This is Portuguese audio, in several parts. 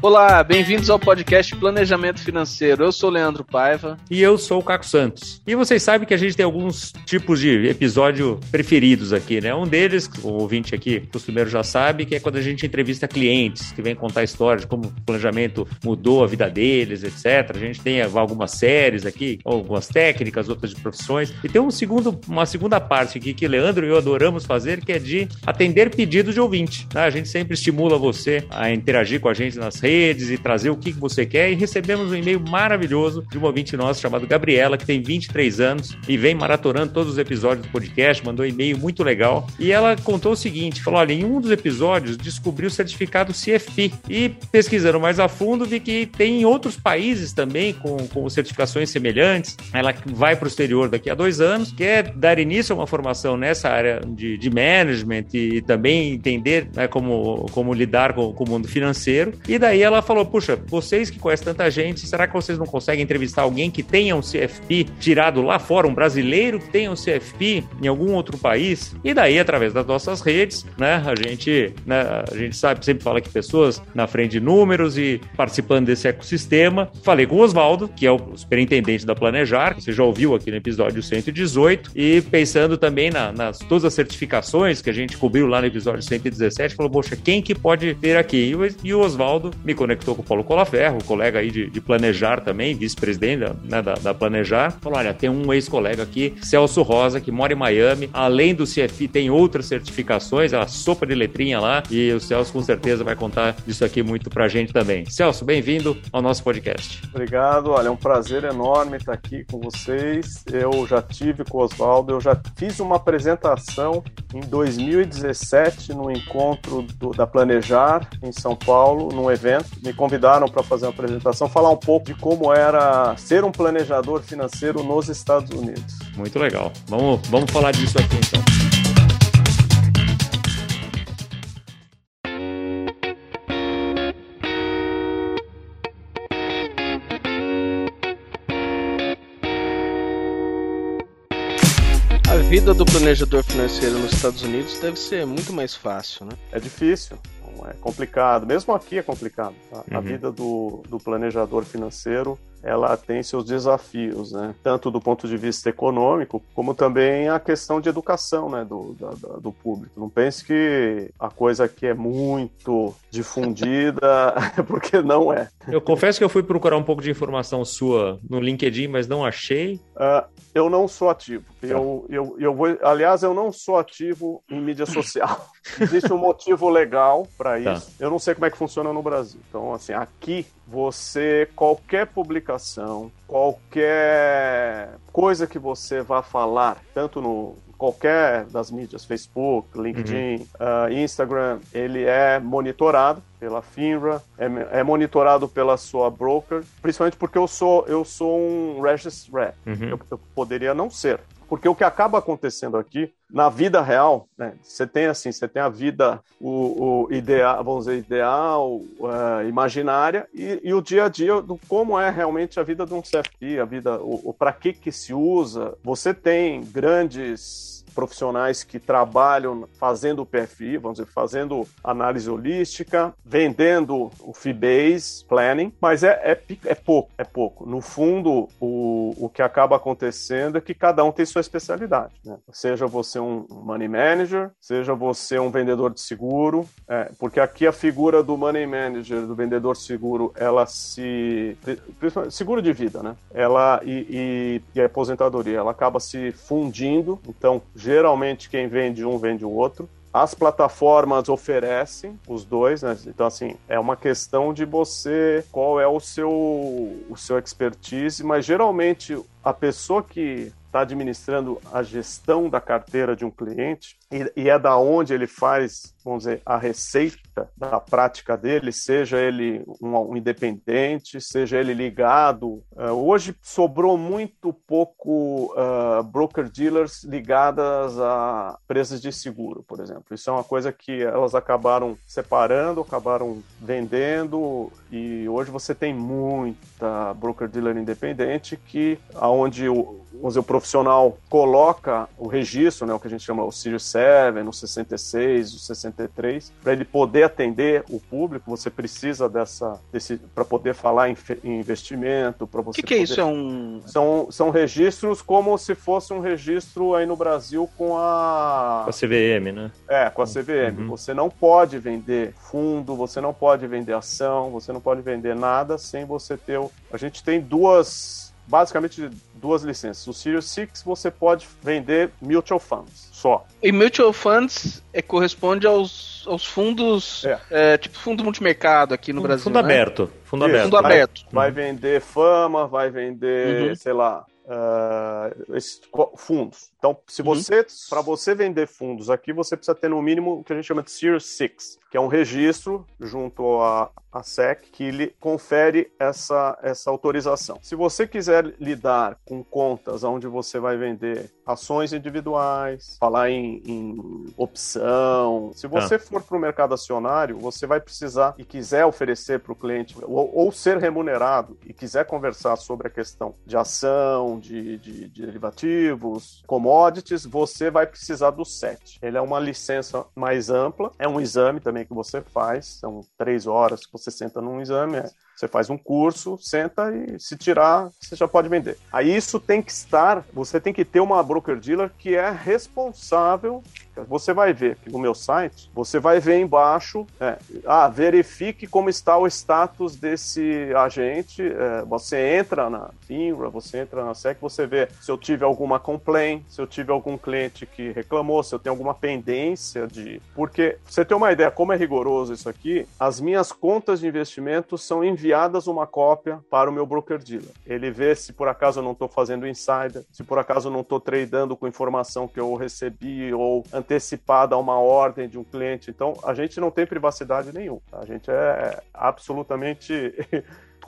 Olá, bem-vindos ao podcast Planejamento Financeiro. Eu sou o Leandro Paiva. E eu sou o Caco Santos. E vocês sabem que a gente tem alguns tipos de episódio preferidos aqui, né? Um deles, o ouvinte aqui costumeiro já sabe, que é quando a gente entrevista clientes, que vem contar histórias de como o planejamento mudou a vida deles, etc. A gente tem algumas séries aqui, algumas técnicas, outras de profissões. E tem um segundo, uma segunda parte aqui que Leandro e eu adoramos fazer, que é de atender pedidos de ouvinte. Né? A gente sempre estimula você a interagir com a gente nas redes redes e trazer o que você quer. E recebemos um e-mail maravilhoso de uma ouvinte nossa chamada Gabriela, que tem 23 anos e vem maratonando todos os episódios do podcast, mandou um e-mail muito legal. E ela contou o seguinte: falou: olha, em um dos episódios descobriu o certificado CFP e pesquisando mais a fundo vi que tem em outros países também com, com certificações semelhantes. Ela vai para o exterior daqui a dois anos, quer dar início a uma formação nessa área de, de management e também entender né, como, como lidar com, com o mundo financeiro. E daí ela falou: Puxa, vocês que conhecem tanta gente, será que vocês não conseguem entrevistar alguém que tenha um CFP tirado lá fora, um brasileiro que tenha um CFP em algum outro país? E daí, através das nossas redes, né, a gente, né, a gente sabe, sempre fala que pessoas na frente de números e participando desse ecossistema. Falei com o Oswaldo, que é o superintendente da Planejar, que você já ouviu aqui no episódio 118, e pensando também na, nas todas as certificações que a gente cobriu lá no episódio 117, falou: Poxa, quem que pode ter aqui? E o Oswaldo me conectou com o Paulo Colaferro, colega aí de, de Planejar também, vice-presidente né, da, da, Planejar. Falou: olha, tem um ex-colega aqui, Celso Rosa, que mora em Miami. Além do CFI, tem outras certificações, a sopa de letrinha lá. E o Celso com certeza vai contar disso aqui muito pra gente também. Celso, bem-vindo ao nosso podcast. Obrigado, olha, é um prazer enorme estar aqui com vocês. Eu já tive com o Oswaldo, eu já fiz uma apresentação em 2017 no encontro do, da Planejar em São Paulo, num evento evento, me convidaram para fazer uma apresentação, falar um pouco de como era ser um planejador financeiro nos Estados Unidos. Muito legal. Vamos, vamos falar disso aqui então. A vida do planejador financeiro nos Estados Unidos deve ser muito mais fácil, né? É difícil é complicado. Mesmo aqui é complicado. Tá? Uhum. A vida do, do planejador financeiro ela tem seus desafios, né? Tanto do ponto de vista econômico, como também a questão de educação, né? Do, da, do público. Não pense que a coisa aqui é muito difundida, porque não é. Eu confesso que eu fui procurar um pouco de informação sua no LinkedIn, mas não achei. Uh, eu não sou ativo. Tá. Eu, eu, eu vou, aliás, eu não sou ativo em mídia social. Existe um motivo legal para tá. isso. Tá. Eu não sei como é que funciona no Brasil. Então, assim, aqui você qualquer publicação, qualquer coisa que você vá falar, tanto no qualquer das mídias, Facebook, LinkedIn, uhum. uh, Instagram, ele é monitorado pela FINRA, é, é, monitorado pela sua broker, principalmente porque eu sou eu sou um registrar. Uhum. Eu, eu poderia não ser, porque o que acaba acontecendo aqui, na vida real, né, você tem assim, você tem a vida, o, o ideal, vamos dizer, ideal, uh, imaginária, e, e, o dia a dia do como é realmente a vida de um CFP, a vida, o, o para que que se usa. Você tem grandes profissionais que trabalham fazendo o PFI, vamos dizer, fazendo análise holística, vendendo o fee-based planning, mas é, é, é, pouco, é pouco. No fundo, o, o que acaba acontecendo é que cada um tem sua especialidade, né? Seja você um money manager, seja você um vendedor de seguro, é, porque aqui a figura do money manager, do vendedor de seguro, ela se... seguro de vida, né? Ela e, e, e a aposentadoria, ela acaba se fundindo, então Geralmente quem vende um vende o outro. As plataformas oferecem os dois, né? Então, assim, é uma questão de você, qual é o seu, o seu expertise, mas geralmente a pessoa que está administrando a gestão da carteira de um cliente e, e, é da onde ele faz, vamos dizer, a receita da prática dele, seja ele um, um independente, seja ele ligado. Uh, hoje sobrou muito pouco uh, broker-dealers ligadas a empresas de seguro, por exemplo. Isso é uma coisa que elas acabaram separando, acabaram vendendo e hoje você tem muita broker-dealer independente que aonde o dizer, o profissional coloca o registro, né, o que a gente chama o Series 7, o 66, o 63, para ele poder atender o público, você precisa dessa para poder falar em, em investimento, para você. O que, que poder... é isso? É um são, são registros como se fosse um registro aí no Brasil com a com a CVM, né? É, com a CVM. Uhum. Você não pode vender fundo, você não pode vender ação, você não pode vender nada sem você ter. O... A gente tem duas basicamente duas licenças. O Series 6 você pode vender mutual funds só. E mutual funds é, corresponde aos, aos fundos, é. É, tipo fundo multimercado aqui no Brasil. Fundo né? aberto. Fundo Isso, aberto. Fundo aberto. Vai, vai vender fama, vai vender, uhum. sei lá, uh, esses fundos. Então, se uhum. você, para você vender fundos aqui, você precisa ter no mínimo o que a gente chama de Series 6, que é um registro junto à, à SEC que lhe confere essa, essa autorização. Se você quiser lidar com contas onde você vai vender ações individuais, falar em, em opção, se você ah. for para o mercado acionário, você vai precisar e quiser oferecer para o cliente ou, ou, ser remunerado e quiser conversar sobre a questão de ação, de, de, de derivativos, commodities, você vai precisar do SET. Ele é uma licença mais ampla, é um exame também que você faz, são três horas que você senta num exame, é você faz um curso, senta e se tirar, você já pode vender. Aí isso tem que estar, você tem que ter uma broker dealer que é responsável. Você vai ver aqui no meu site, você vai ver embaixo, é, ah, verifique como está o status desse agente. É, você entra na FINRA, você entra na SEC, você vê se eu tive alguma complaint, se eu tive algum cliente que reclamou, se eu tenho alguma pendência de. Porque, você tem uma ideia como é rigoroso isso aqui, as minhas contas de investimento são enviadas enviadas uma cópia para o meu broker dealer. Ele vê se por acaso eu não estou fazendo insider, se por acaso eu não estou tradando com informação que eu recebi ou antecipada a uma ordem de um cliente. Então, a gente não tem privacidade nenhuma. A gente é absolutamente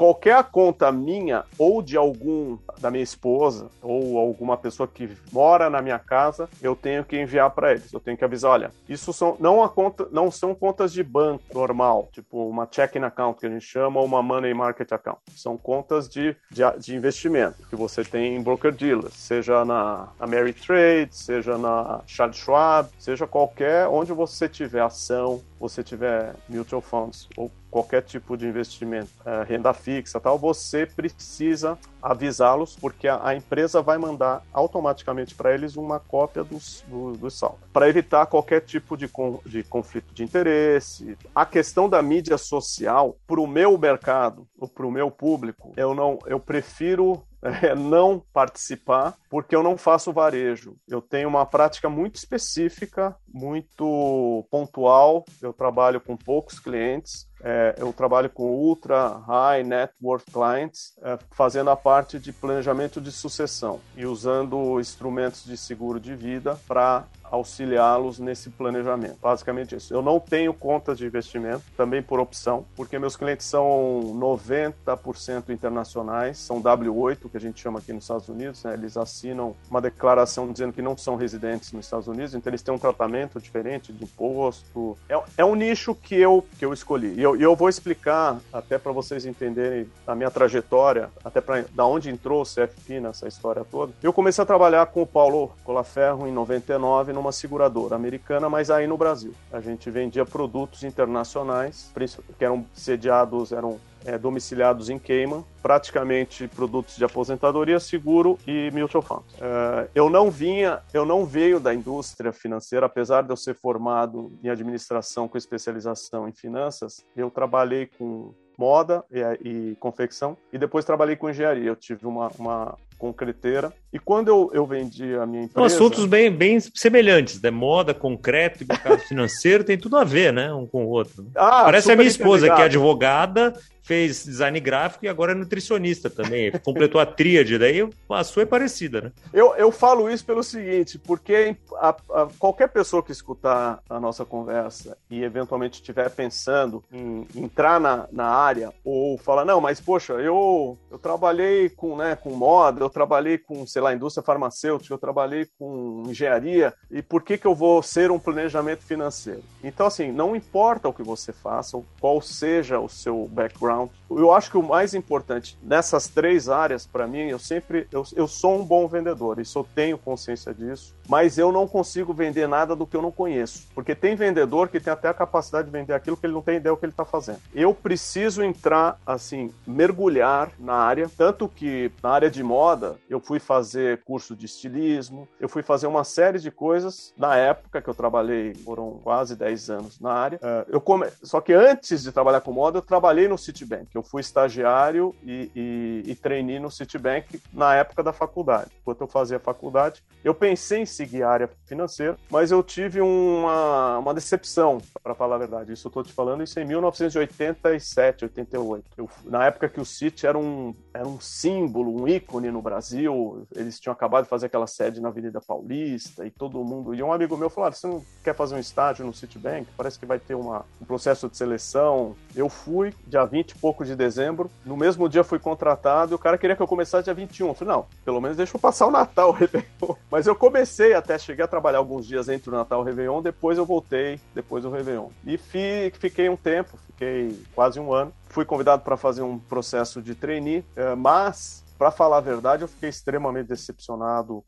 qualquer conta minha ou de algum da minha esposa ou alguma pessoa que mora na minha casa, eu tenho que enviar para eles. Eu tenho que avisar, olha, isso são não a conta, não são contas de banco normal, tipo uma checking account que a gente chama ou uma money market account. São contas de, de, de investimento que você tem em broker dealers, seja na Ameritrade, seja na Charles Schwab, seja qualquer onde você tiver ação, você tiver mutual funds ou qualquer tipo de investimento, é, renda fixa tal, você precisa avisá-los porque a, a, empresa vai mandar automaticamente para eles uma cópia dos, do, do saldo, para evitar qualquer tipo de, com, de conflito de interesse. A questão da mídia social, para o meu mercado, para o meu público, eu não, eu prefiro é, não participar, porque eu não faço varejo. Eu tenho uma prática muito específica, muito pontual. Eu trabalho com poucos clientes. É, eu trabalho com ultra high net worth clients, é, fazendo a parte de planejamento de sucessão e usando instrumentos de seguro de vida para auxiliá-los nesse planejamento. Basicamente isso. Eu não tenho contas de investimento, também por opção, porque meus clientes são 90% internacionais, são W8, que a gente chama aqui nos Estados Unidos, né? eles assinam uma declaração dizendo que não são residentes nos Estados Unidos, então eles têm um tratamento diferente de imposto. É, é um nicho que eu, que eu escolhi. E eu, eu vou explicar, até para vocês entenderem a minha trajetória, até para da onde entrou o CFP nessa história toda. Eu comecei a trabalhar com o Paulo Colaferro em 99, numa seguradora americana, mas aí no Brasil. A gente vendia produtos internacionais, que eram sediados, eram é, domiciliados em Cayman, praticamente produtos de aposentadoria, seguro e mutual funds. É, eu não vinha, eu não veio da indústria financeira, apesar de eu ser formado em administração com especialização em finanças, eu trabalhei com moda e, e confecção e depois trabalhei com engenharia. Eu tive uma, uma concreteira. E quando eu, eu vendi a minha empresa. Assuntos bem, bem semelhantes, né? Moda, concreto e mercado financeiro tem tudo a ver, né? Um com o outro. Ah, Parece a minha esposa, que é advogada, fez design gráfico e agora é nutricionista também. Completou a tríade, daí a sua é parecida, né? Eu, eu falo isso pelo seguinte, porque a, a, qualquer pessoa que escutar a nossa conversa e eventualmente estiver pensando em entrar na, na área ou falar, não, mas poxa, eu, eu trabalhei com, né, com moda, eu trabalhei com, sei lá, indústria farmacêutica, eu trabalhei com engenharia, e por que, que eu vou ser um planejamento financeiro? Então, assim, não importa o que você faça, qual seja o seu background, now. Eu acho que o mais importante nessas três áreas, para mim, eu sempre eu, eu sou um bom vendedor, isso eu tenho consciência disso, mas eu não consigo vender nada do que eu não conheço, porque tem vendedor que tem até a capacidade de vender aquilo que ele não tem ideia do que ele está fazendo. Eu preciso entrar assim, mergulhar na área, tanto que na área de moda eu fui fazer curso de estilismo, eu fui fazer uma série de coisas na época que eu trabalhei, foram quase 10 anos na área. Uh, eu come... Só que antes de trabalhar com moda, eu trabalhei no Citibank. Eu fui estagiário e, e, e treinei no Citibank na época da faculdade. Enquanto eu fazia faculdade, eu pensei em seguir a área financeira, mas eu tive uma, uma decepção, para falar a verdade. Isso eu estou te falando isso em 1987, 88. Eu, na época que o City era um, era um símbolo, um ícone no Brasil, eles tinham acabado de fazer aquela sede na Avenida Paulista e todo mundo. E um amigo meu falou: ah, você não quer fazer um estágio no Citibank? Parece que vai ter uma, um processo de seleção. Eu fui, dia 20 e pouco de dezembro. No mesmo dia fui contratado e o cara queria que eu começasse dia 21. Eu falei: não, pelo menos deixa eu passar o Natal, o Réveillon. Mas eu comecei até, cheguei a trabalhar alguns dias entre o Natal e o Réveillon, depois eu voltei, depois do Réveillon. E fi, fiquei um tempo, fiquei quase um ano. Fui convidado para fazer um processo de trainee, eh, mas para falar a verdade, eu fiquei extremamente decepcionado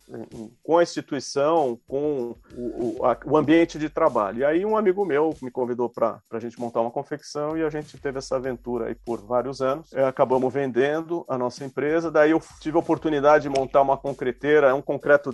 com a instituição, com o, o, a, o, ambiente de trabalho. E aí um amigo meu me convidou para a gente montar uma confecção e a gente teve essa aventura aí por vários anos. É, acabamos vendendo a nossa empresa, daí eu tive a oportunidade de montar uma concreteira, é um concreto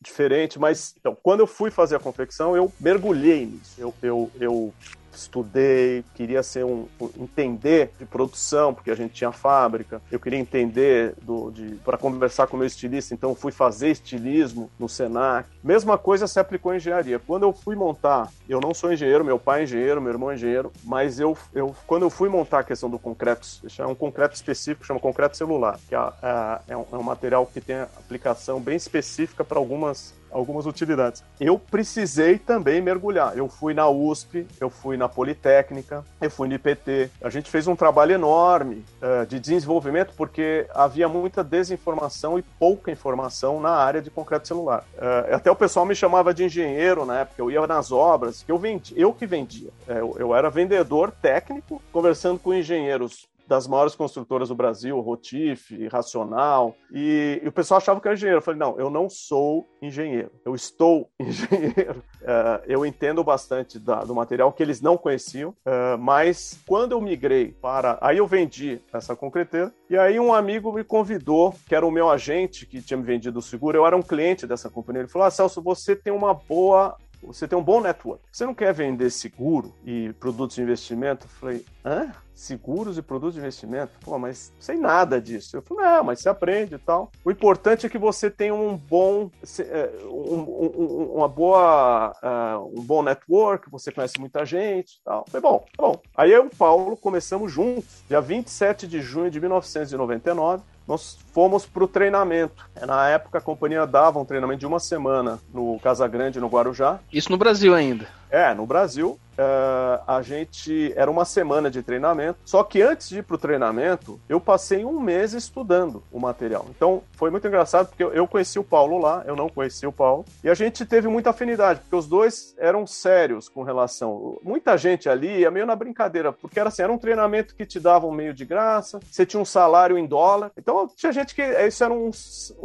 diferente, mas então, quando eu fui fazer a confecção, eu mergulhei nisso. Eu, eu, eu estudei, queria ser um, entender de produção, porque a gente tinha fábrica. Eu queria entender do, para conversar com o meu estilista, então fui fazer estilismo no Senac. Mesma coisa se aplicou em engenharia. Quando eu fui montar, eu não sou engenheiro, meu pai é engenheiro, meu irmão é engenheiro, mas eu, eu quando eu fui montar a questão do concreto, é um concreto específico, chama concreto celular, que é, é, é, um, é um material que tem aplicação bem específica para algumas algumas utilidades. Eu precisei também mergulhar. Eu fui na USP, eu fui na Politécnica, eu fui no IPT. A gente fez um trabalho enorme uh, de desenvolvimento porque havia muita desinformação e pouca informação na área de concreto celular. Uh, até o pessoal me chamava de engenheiro na época. Eu ia nas obras, que eu vendi, eu que vendia. Uh, eu, eu era vendedor técnico, conversando com engenheiros das maiores construtoras do Brasil, Rotif, Racional, e, e, o pessoal achava que eu era engenheiro. Eu falei, não, eu não sou engenheiro, eu estou engenheiro. Uh, eu entendo bastante da, do material que eles não conheciam, uh, mas quando eu migrei para. Aí eu vendi essa concreteira, e aí um amigo me convidou, que era o meu agente que tinha me vendido o seguro, eu era um cliente dessa companhia. Ele falou: ah, Celso, você tem uma boa você tem um bom network. Você não quer vender seguro e produtos de investimento? Eu falei, hã? seguros e produtos de investimento. Pô, mas sem nada disso. Eu falei, não, mas você aprende e tal. O importante é que você tenha um bom, é, um, um, uma boa, uh, um bom network, você conhece muita gente e tal. Falei, bom, tá bom. Aí eu e o Paulo começamos juntos, dia 27 de junho de 1999, nós fomos para o treinamento. Na época, a companhia dava um treinamento de uma semana no Casa Grande, no Guarujá. Isso no Brasil ainda. É, no Brasil. Uh, a gente era uma semana de treinamento. Só que antes de ir para o treinamento, eu passei um mês estudando o material. Então foi muito engraçado porque eu conheci o Paulo lá, eu não conheci o Paulo, e a gente teve muita afinidade, porque os dois eram sérios com relação. Muita gente ali ia meio na brincadeira, porque era assim, era um treinamento que te dava um meio de graça, você tinha um salário em dólar. Então tinha gente que isso era um,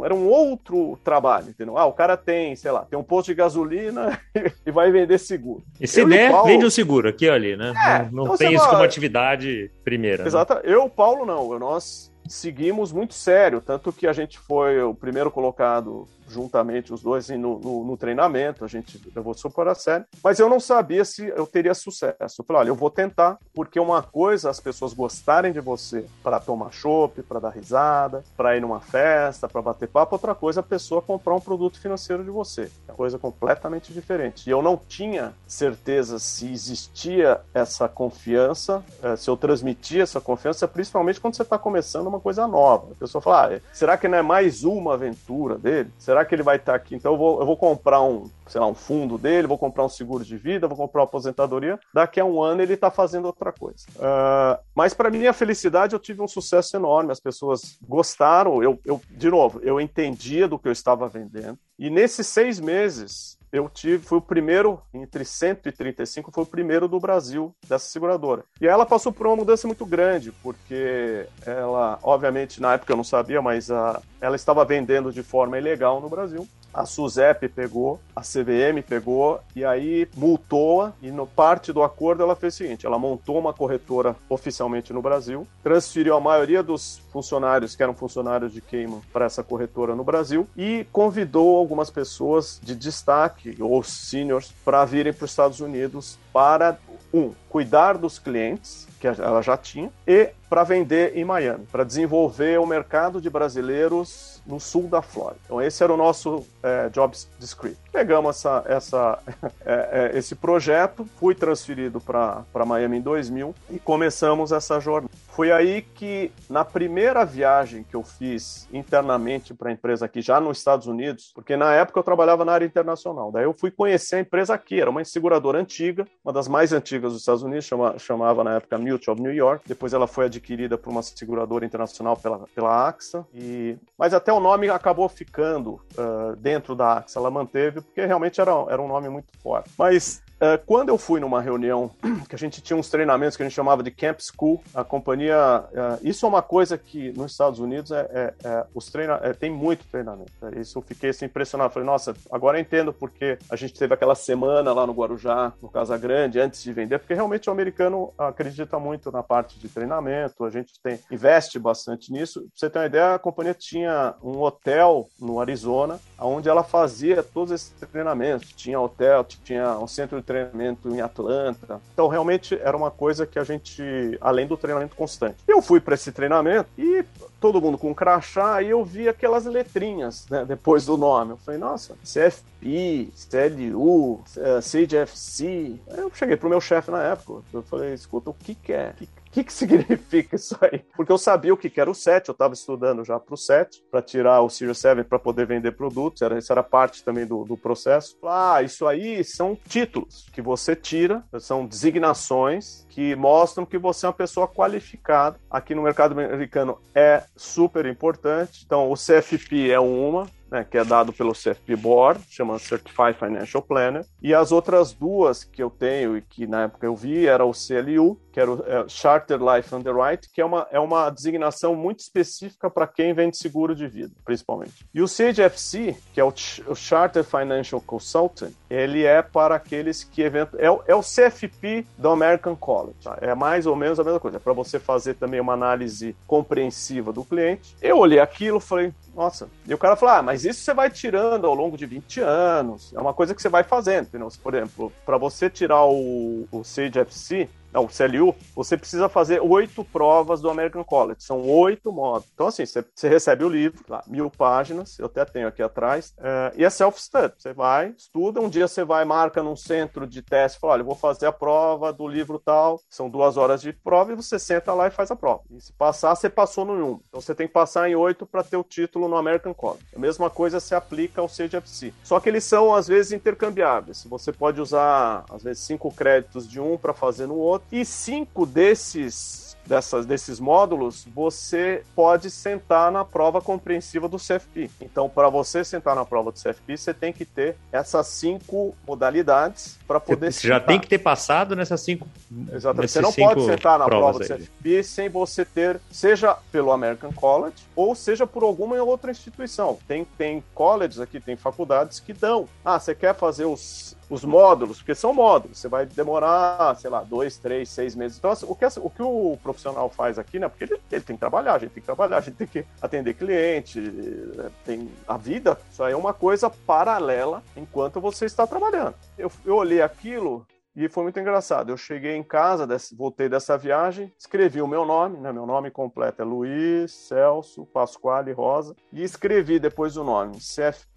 era um outro trabalho, entendeu? Ah, o cara tem, sei lá, tem um posto de gasolina e vai vender seguro. E se der, Paulo... vende um seguro aqui ali, né? É, não, não então tem isso como atividade primeira. Exato. Né? Eu, Paulo, não. Nós seguimos muito sério, tanto que a gente foi o primeiro colocado juntamente os dois no, no, no, treinamento, a gente levou super a sério, mas eu não sabia se eu teria sucesso. Eu falei, olha, eu vou tentar, porque uma coisa as pessoas gostarem de você para tomar chopp, para dar risada, para ir numa festa, para bater papo, outra coisa é a pessoa comprar um produto financeiro de você. É coisa completamente diferente. E eu não tinha certeza se existia essa confiança, eh, se eu transmitia essa confiança, principalmente quando você está começando uma coisa nova. A pessoa fala, ah, será que não é mais uma aventura dele? Será será que ele vai estar aqui? Então eu vou, eu vou comprar um, sei lá, um fundo dele, vou comprar um seguro de vida, vou comprar uma aposentadoria. Daqui a um ano ele está fazendo outra coisa. Uh, mas para minha felicidade eu tive um sucesso enorme. As pessoas gostaram. Eu, eu, de novo, eu entendia do que eu estava vendendo. E nesses seis meses eu tive, fui o primeiro, entre 135, foi o primeiro do Brasil dessa seguradora. E ela passou por uma mudança muito grande, porque ela, obviamente, na época eu não sabia, mas a, ela estava vendendo de forma ilegal no Brasil a SUSEP pegou, a CVM pegou e aí multou-a e no parte do acordo ela fez o seguinte, ela montou uma corretora oficialmente no Brasil, transferiu a maioria dos funcionários que eram funcionários de Cayman para essa corretora no Brasil e convidou algumas pessoas de destaque ou seniors para virem para os Estados Unidos para um, cuidar dos clientes que ela já tinha e para vender em Miami, para desenvolver o mercado de brasileiros no sul da Flórida. Então esse era o nosso é, job description. Pegamos essa, essa, é, é, esse projeto, fui transferido para Miami em 2000 e começamos essa jornada. Foi aí que, na primeira viagem que eu fiz internamente para a empresa aqui, já nos Estados Unidos, porque na época eu trabalhava na área internacional, daí eu fui conhecer a empresa aqui, era uma seguradora antiga, uma das mais antigas dos Estados Unidos, chama, chamava na época Mutual of New York, depois ela foi adquirida por uma seguradora internacional pela, pela AXA, e... mas até o nome acabou ficando uh, dentro da AXA, ela manteve, porque realmente era, era um nome muito forte. Mas quando eu fui numa reunião que a gente tinha uns treinamentos que a gente chamava de Camp School, a companhia. Uh, isso é uma coisa que nos Estados Unidos é, é, é os treina, é, tem muito treinamento. É, isso eu fiquei assim, impressionado. Falei, nossa, agora eu entendo porque a gente teve aquela semana lá no Guarujá, no Casa Grande, antes de vender, porque realmente o americano acredita muito na parte de treinamento, a gente tem, investe bastante nisso. Pra você ter uma ideia, a companhia tinha um hotel no Arizona, onde ela fazia todos esses treinamentos. Tinha hotel, tinha um centro de treinamento em Atlanta. Então, realmente era uma coisa que a gente, além do treinamento constante. Eu fui para esse treinamento e todo mundo com crachá, e eu vi aquelas letrinhas né, depois do nome. Eu falei, nossa, CFP, CLU, CGFC. Eu cheguei pro meu chefe na época, eu falei, escuta, o que que é? O que, que, que significa isso aí? Porque eu sabia o que, que era o 7, eu estava estudando já para o 7, para tirar o Series 7 para poder vender produtos, era, isso era parte também do, do processo. Ah, isso aí são títulos que você tira, são designações que mostram que você é uma pessoa qualificada. Aqui no mercado americano é super importante. Então, o CFP é uma, né, que é dado pelo CFP Board, chama Certified Financial Planner, e as outras duas que eu tenho e que na época eu vi era o CLU, que era o é, Charter Life Underwrite, que é uma, é uma designação muito específica para quem vende seguro de vida, principalmente. E o CHFC, que é o, o Charter Financial Consultant, ele é para aqueles que evento é, é o CFP do American College, tá? é mais ou menos a mesma coisa, é para você fazer também uma análise compreensiva do cliente. Eu olhei aquilo, falei, nossa. E o cara falou: ah, mas isso você vai tirando ao longo de 20 anos. É uma coisa que você vai fazendo. Entendeu? Por exemplo, para você tirar o, o FC, não, o CLU, você precisa fazer oito provas do American College. São oito modos. Então, assim, você, você recebe o livro, lá, mil páginas, eu até tenho aqui atrás, é, e é self-study. Você vai, estuda, um dia você vai, marca num centro de teste, fala, olha, vou fazer a prova do livro tal, são duas horas de prova, e você senta lá e faz a prova. E se passar, você passou no 1. Então, você tem que passar em oito para ter o título no American College. A mesma coisa se aplica ao CGFC. Só que eles são, às vezes, intercambiáveis. Você pode usar, às vezes, cinco créditos de um para fazer no outro, e cinco desses dessas, desses módulos, você pode sentar na prova compreensiva do CFP. Então, para você sentar na prova do CFP, você tem que ter essas cinco modalidades para poder Você já tem que ter passado nessas cinco. Exatamente. Você não pode sentar na prova do CFP sem você ter, seja pelo American College ou seja por alguma outra instituição. Tem, tem colleges aqui, tem faculdades que dão. Ah, você quer fazer os os módulos, porque são módulos, você vai demorar, sei lá, dois, três, seis meses. Então, assim, o, que, o que o profissional faz aqui, né? Porque ele, ele tem que trabalhar, a gente tem que trabalhar, a gente tem que atender cliente, tem a vida, isso aí é uma coisa paralela enquanto você está trabalhando. Eu, eu olhei aquilo e foi muito engraçado. Eu cheguei em casa, voltei dessa viagem, escrevi o meu nome, né? Meu nome completo é Luiz Celso Pasquale Rosa, e escrevi depois o nome CFP,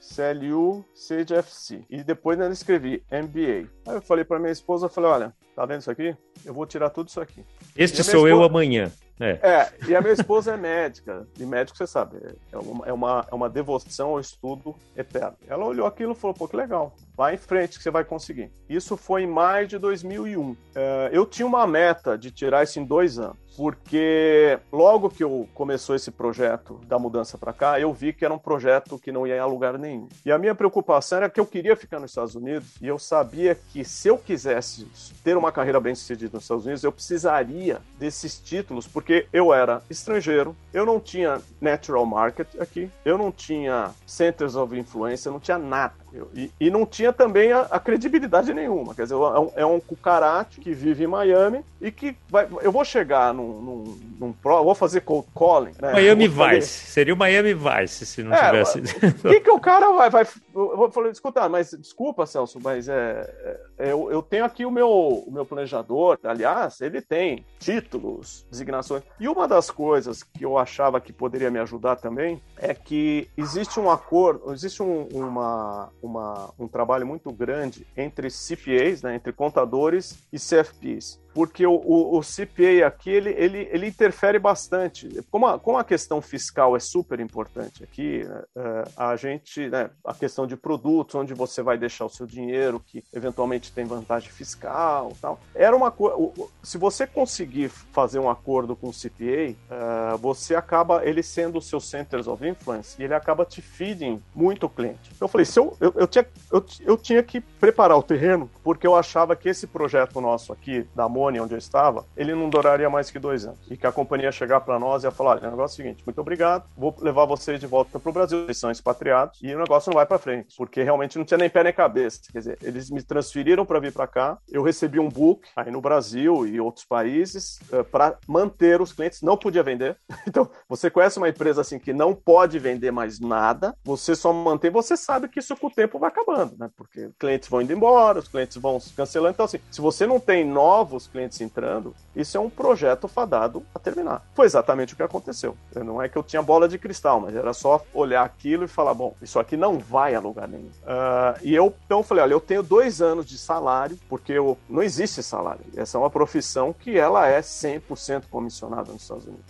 CLU, CGFC. E depois eu escrevi MBA. Aí eu falei para minha esposa, falei, olha, tá vendo isso aqui? Eu vou tirar tudo isso aqui. Este sou esposa... eu amanhã. É. é, e a minha esposa é médica. E médico, você sabe, é uma, é uma, é uma devoção ao estudo eterno. Ela olhou aquilo e falou: pô, que legal. Vai em frente que você vai conseguir. Isso foi em maio de 2001. É, eu tinha uma meta de tirar isso em dois anos porque logo que eu começou esse projeto da mudança para cá, eu vi que era um projeto que não ia a lugar nenhum. E a minha preocupação era que eu queria ficar nos Estados Unidos e eu sabia que se eu quisesse ter uma carreira bem-sucedida nos Estados Unidos, eu precisaria desses títulos, porque eu era estrangeiro, eu não tinha natural market aqui, eu não tinha centers of influence, eu não tinha nada. Eu, e, e, não tinha também a, a, credibilidade nenhuma. Quer dizer, é um, é um cucarate que vive em Miami e que vai. Eu vou chegar num. num, num pro, vou fazer cold calling. Né? Miami fazer... Vice. Seria o Miami Vice se não é, tivesse. O que, que o cara vai. vai eu vou falar, escuta, mas desculpa, Celso, mas é, é, eu, eu tenho aqui o meu, o meu planejador. Aliás, ele tem títulos, designações. E uma das coisas que eu achava que poderia me ajudar também é que existe um acordo, existe um, uma uma, um trabalho muito grande entre CPAs, né, entre contadores e CFPs porque o, o, o, CPA aqui ele, ele, ele interfere bastante. Como a, como a questão fiscal é super importante aqui, é, a gente, né, a questão de produtos, onde você vai deixar o seu dinheiro, que eventualmente tem vantagem fiscal tal. Era uma. Se você conseguir fazer um acordo com o CPA, é, você acaba ele sendo o seu Centers of Influence e ele acaba te feeding muito o cliente. Então eu falei, se eu, eu, eu, tinha, eu, eu tinha que preparar o terreno, porque eu achava que esse projeto nosso aqui, da Amor, onde eu estava, ele não duraria mais que dois anos. E que a companhia ia chegar para nós e ia falar: o negócio é o seguinte, muito obrigado, vou levar vocês de volta para o Brasil, eles são expatriados, e o negócio não vai para frente, porque realmente não tinha nem pé nem cabeça. Quer dizer, eles me transferiram para vir para cá, eu recebi um book aí no Brasil e outros países eh, para manter os clientes, não podia vender. Então, você conhece uma empresa assim que não pode vender mais nada, você só mantém, você sabe que isso com o tempo vai acabando, né? Porque clientes vão indo embora, os clientes vão se cancelando. Então, assim, se você não tem novos clientes, entrando, isso é um projeto fadado a terminar. Foi exatamente o que aconteceu. Não é que eu tinha bola de cristal, mas era só olhar aquilo e falar: bom, isso aqui não vai a lugar nenhum. Uh, e eu então falei: olha, eu tenho dois anos de salário, porque eu, não existe salário. Essa é uma profissão que ela é 100% comissionada nos Estados Unidos.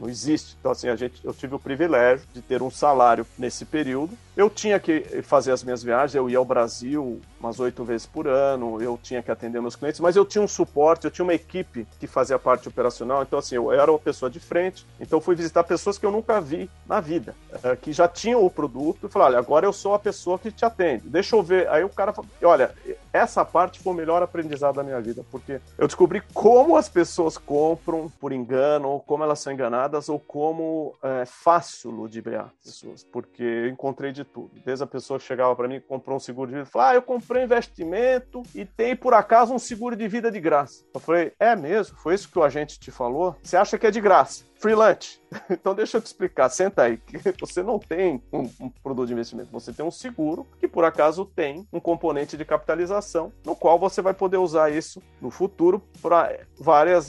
Não existe. Então, assim, a gente, eu tive o privilégio de ter um salário nesse período. Eu tinha que fazer as minhas viagens, eu ia ao Brasil umas oito vezes por ano, eu tinha que atender meus clientes, mas eu tinha um suporte, eu tinha uma equipe que fazia parte operacional, então assim, eu era uma pessoa de frente, então fui visitar pessoas que eu nunca vi na vida, eh, que já tinham o produto, e falei, olha, agora eu sou a pessoa que te atende, deixa eu ver. Aí o cara falou, olha, essa parte foi o melhor aprendizado da minha vida, porque eu descobri como as pessoas compram por engano, ou como elas são enganadas, ou como é fácil ludibriar pessoas, porque eu encontrei de tudo. Desde a pessoa que chegava para mim comprou um seguro de vida, falou, ah, eu comprei um investimento e tem por acaso um seguro de vida de graça. Eu falei, é mesmo? Foi isso que o agente te falou? Você acha que é de graça? Free lunch. Então deixa eu te explicar. Senta aí. Você não tem um, um, produto de investimento, você tem um seguro que por acaso tem um componente de capitalização, no qual você vai poder usar isso no futuro para várias,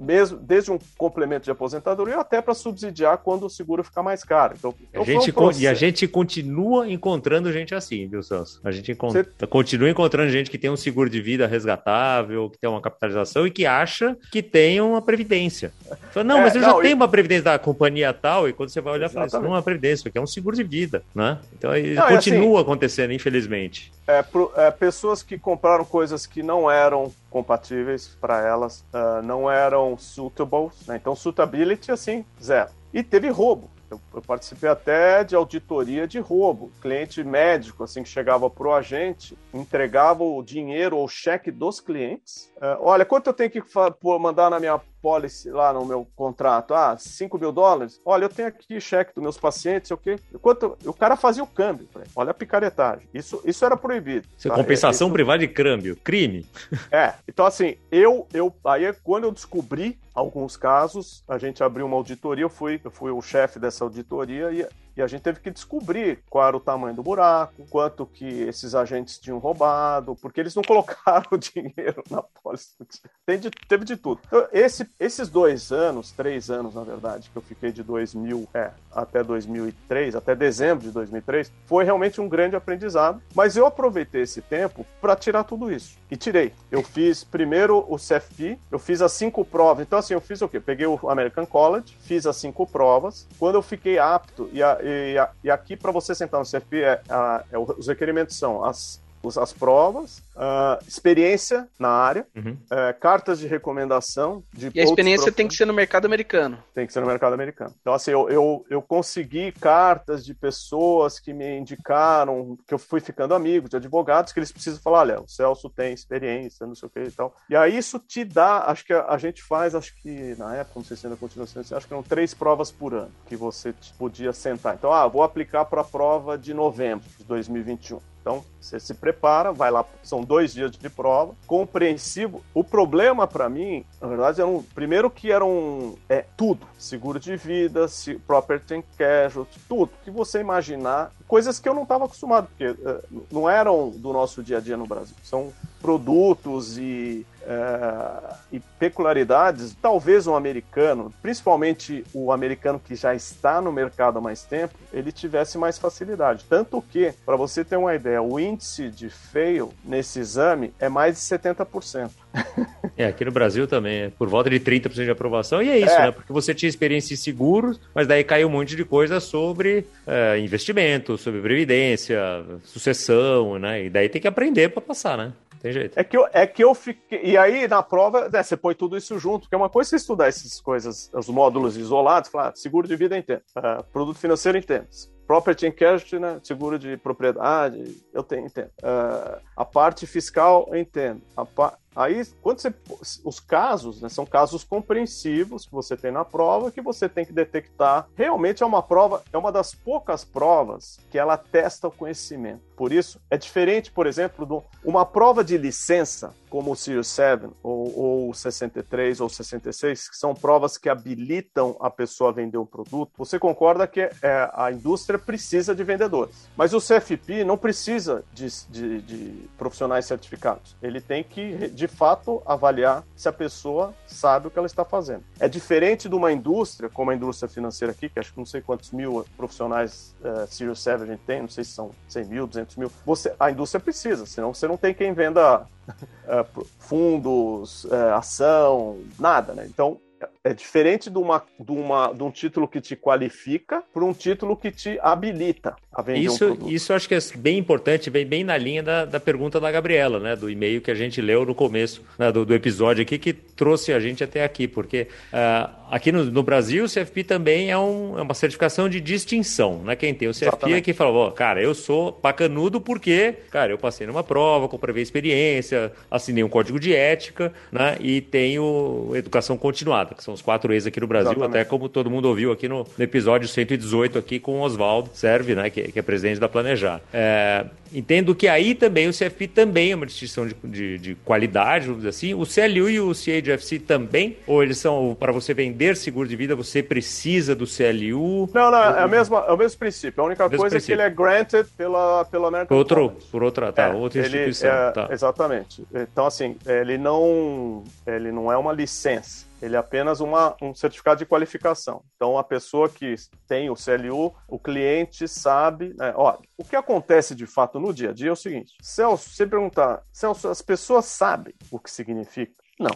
mesmo desde um complemento de aposentadoria até para subsidiar quando o seguro ficar mais caro. Então, a gente, e a gente continua encontrando gente assim, viu, Celso? A gente encont... você... continua encontrando gente que tem um seguro de vida resgatável, que tem uma capitalização e que acha que tem uma previdência. Fala, não, é, mas eu não, já tenho uma previdência da companhia tal, e quando você vai olhar, fala, isso não é uma previdência, porque é um seguro de vida, né? Então, não, continua assim, acontecendo, infelizmente. É, pro, é, pessoas que compraram coisas que não eram compatíveis para elas, uh, não eram suitable, né? Então, suitability, assim, zero. E teve roubo. Eu, eu, participei até de auditoria de roubo. Cliente médico, assim, que chegava para o agente, entregava o dinheiro ou cheque dos clientes. Uh, olha, quanto eu tenho que mandar na minha policy lá no meu contrato, ah, 5 mil dólares, olha, eu tenho aqui cheque dos meus pacientes, o quê? Quanto, o cara fazia o câmbio, olha a picaretagem. Isso, isso era proibido. Isso é tá? compensação isso... privada de câmbio, crime. É, então assim, eu, eu, aí quando eu descobri alguns casos, a gente abriu uma auditoria, eu fui, eu fui o chefe dessa auditoria e E a gente teve que descobrir qual era o tamanho do buraco, quanto que esses agentes tinham roubado, porque eles não colocaram o dinheiro na pólice. De, teve de tudo. Então, esse, esses dois anos, três anos na verdade, que eu fiquei de 2000 é, até 2003, até dezembro de 2003, foi realmente um grande aprendizado. Mas eu aproveitei esse tempo para tirar tudo isso. E tirei. Eu fiz primeiro o CFP, eu fiz as cinco provas. Então, assim, eu fiz o quê? Peguei o American College, fiz as cinco provas. Quando eu fiquei apto, e, a, e, a, e aqui para você sentar no CFP, é, é, os requerimentos são as as provas, uh, experiência na área, uhum. uh, cartas de recomendação. De e a experiência tem que ser no mercado americano. Tem que ser no mercado americano. Então, assim, eu, eu, eu, consegui cartas de pessoas que me indicaram, que eu fui ficando amigo, de advogados, que eles precisam falar: olha, o Celso tem experiência, não sei o que e tal. E aí isso te dá, acho que a, a gente faz, acho que na época, não sei se ainda continua sendo assim, acho que eram três provas por ano que você podia sentar. Então, ah, vou aplicar para a prova de novembro de 2021. Então, você se prepara, vai lá, são dois dias de prova, compreensivo. O problema para mim, na verdade, era um, primeiro que eram é, tudo, seguro de vida, property and casualty, tudo que você imaginar, coisas que eu não estava acostumado, porque uh, não eram do nosso dia a dia no Brasil. São produtos e é, e peculiaridades, talvez um americano, principalmente o americano que já está no mercado há mais tempo, ele tivesse mais facilidade. Tanto que, para você ter uma ideia, o índice de fail nesse exame é mais de 70%. É, aqui no Brasil também, é por volta de 30% de aprovação, e é isso, é. né? Porque você tinha experiência em seguros, mas daí caiu um monte de coisa sobre é, investimento, sobre previdência, sucessão, né? E daí tem que aprender para passar, né? Tem jeito. É que eu, é que eu fiquei. E aí, na prova, né, você põe tudo isso junto, porque é uma coisa você estudar essas coisas, os módulos isolados, falar, ah, seguro de vida entendo, uh, produto financeiro entendo. Property and Casualty, né? seguro de propriedade, eu tenho, entendo. Uh, a parte fiscal, eu entendo. A pa... Aí, quando você. Os casos, né, são casos compreensivos que você tem na prova que você tem que detectar. Realmente é uma prova, é uma das poucas provas que ela testa o conhecimento. Por isso, é diferente, por exemplo, de uma prova de licença, como o Series 7, ou, ou 63 ou 66, que são provas que habilitam a pessoa a vender um produto. Você concorda que é, a indústria precisa de vendedores. Mas o CFP não precisa de, de, de profissionais certificados. Ele tem que, de fato, avaliar se a pessoa sabe o que ela está fazendo. É diferente de uma indústria, como a indústria financeira aqui, que acho que não sei quantos mil profissionais uh, Series 7 a gente tem, não sei se são 100 mil, 200 mil. Você, a indústria precisa, senão você não tem quem venda uh, fundos, uh, ação, nada, né? Então, é diferente de, uma, de, uma, de um título que te qualifica para um título que te habilita a vender isso, um produto. Isso eu acho que é bem importante, vem bem na linha da, da pergunta da Gabriela, né? Do e-mail que a gente leu no começo né, do, do, episódio aqui, que trouxe a gente até aqui, porque uh, aqui no, no, Brasil o CFP também é, um, é, uma certificação de distinção, né? Quem tem o CFP Exatamente. é que fala, oh, cara, eu sou bacanudo porque, cara, eu passei numa prova, comprovei experiência, assinei um código de ética, né? E tenho educação continuada, que são os quatro E's aqui no Brasil, Exatamente. até como todo mundo ouviu aqui no, no episódio 118 aqui com o Oswaldo Serve, né, que, que, é presidente da Planejar. É, entendo que aí também o CFP também é uma distinção de, de, de qualidade, vamos dizer assim. O CLU e o CHFC também? Ou eles são, para você vender seguro de vida, você precisa do CLU? Não, não, é, a mesma, é o mesmo princípio. A única coisa princípio. é que ele é granted pela, pela American Outro, Por outra, tá, é, outra instituição. É, tá. Exatamente. Então, assim, ele não, ele não é uma licença. Ele é apenas uma, um certificado de qualificação. Então, a pessoa que tem o CLU, o cliente sabe. Né, ó, o que acontece de fato no dia a dia é o seguinte: Celso, você perguntar, Celso, as pessoas sabem o que significa? Não.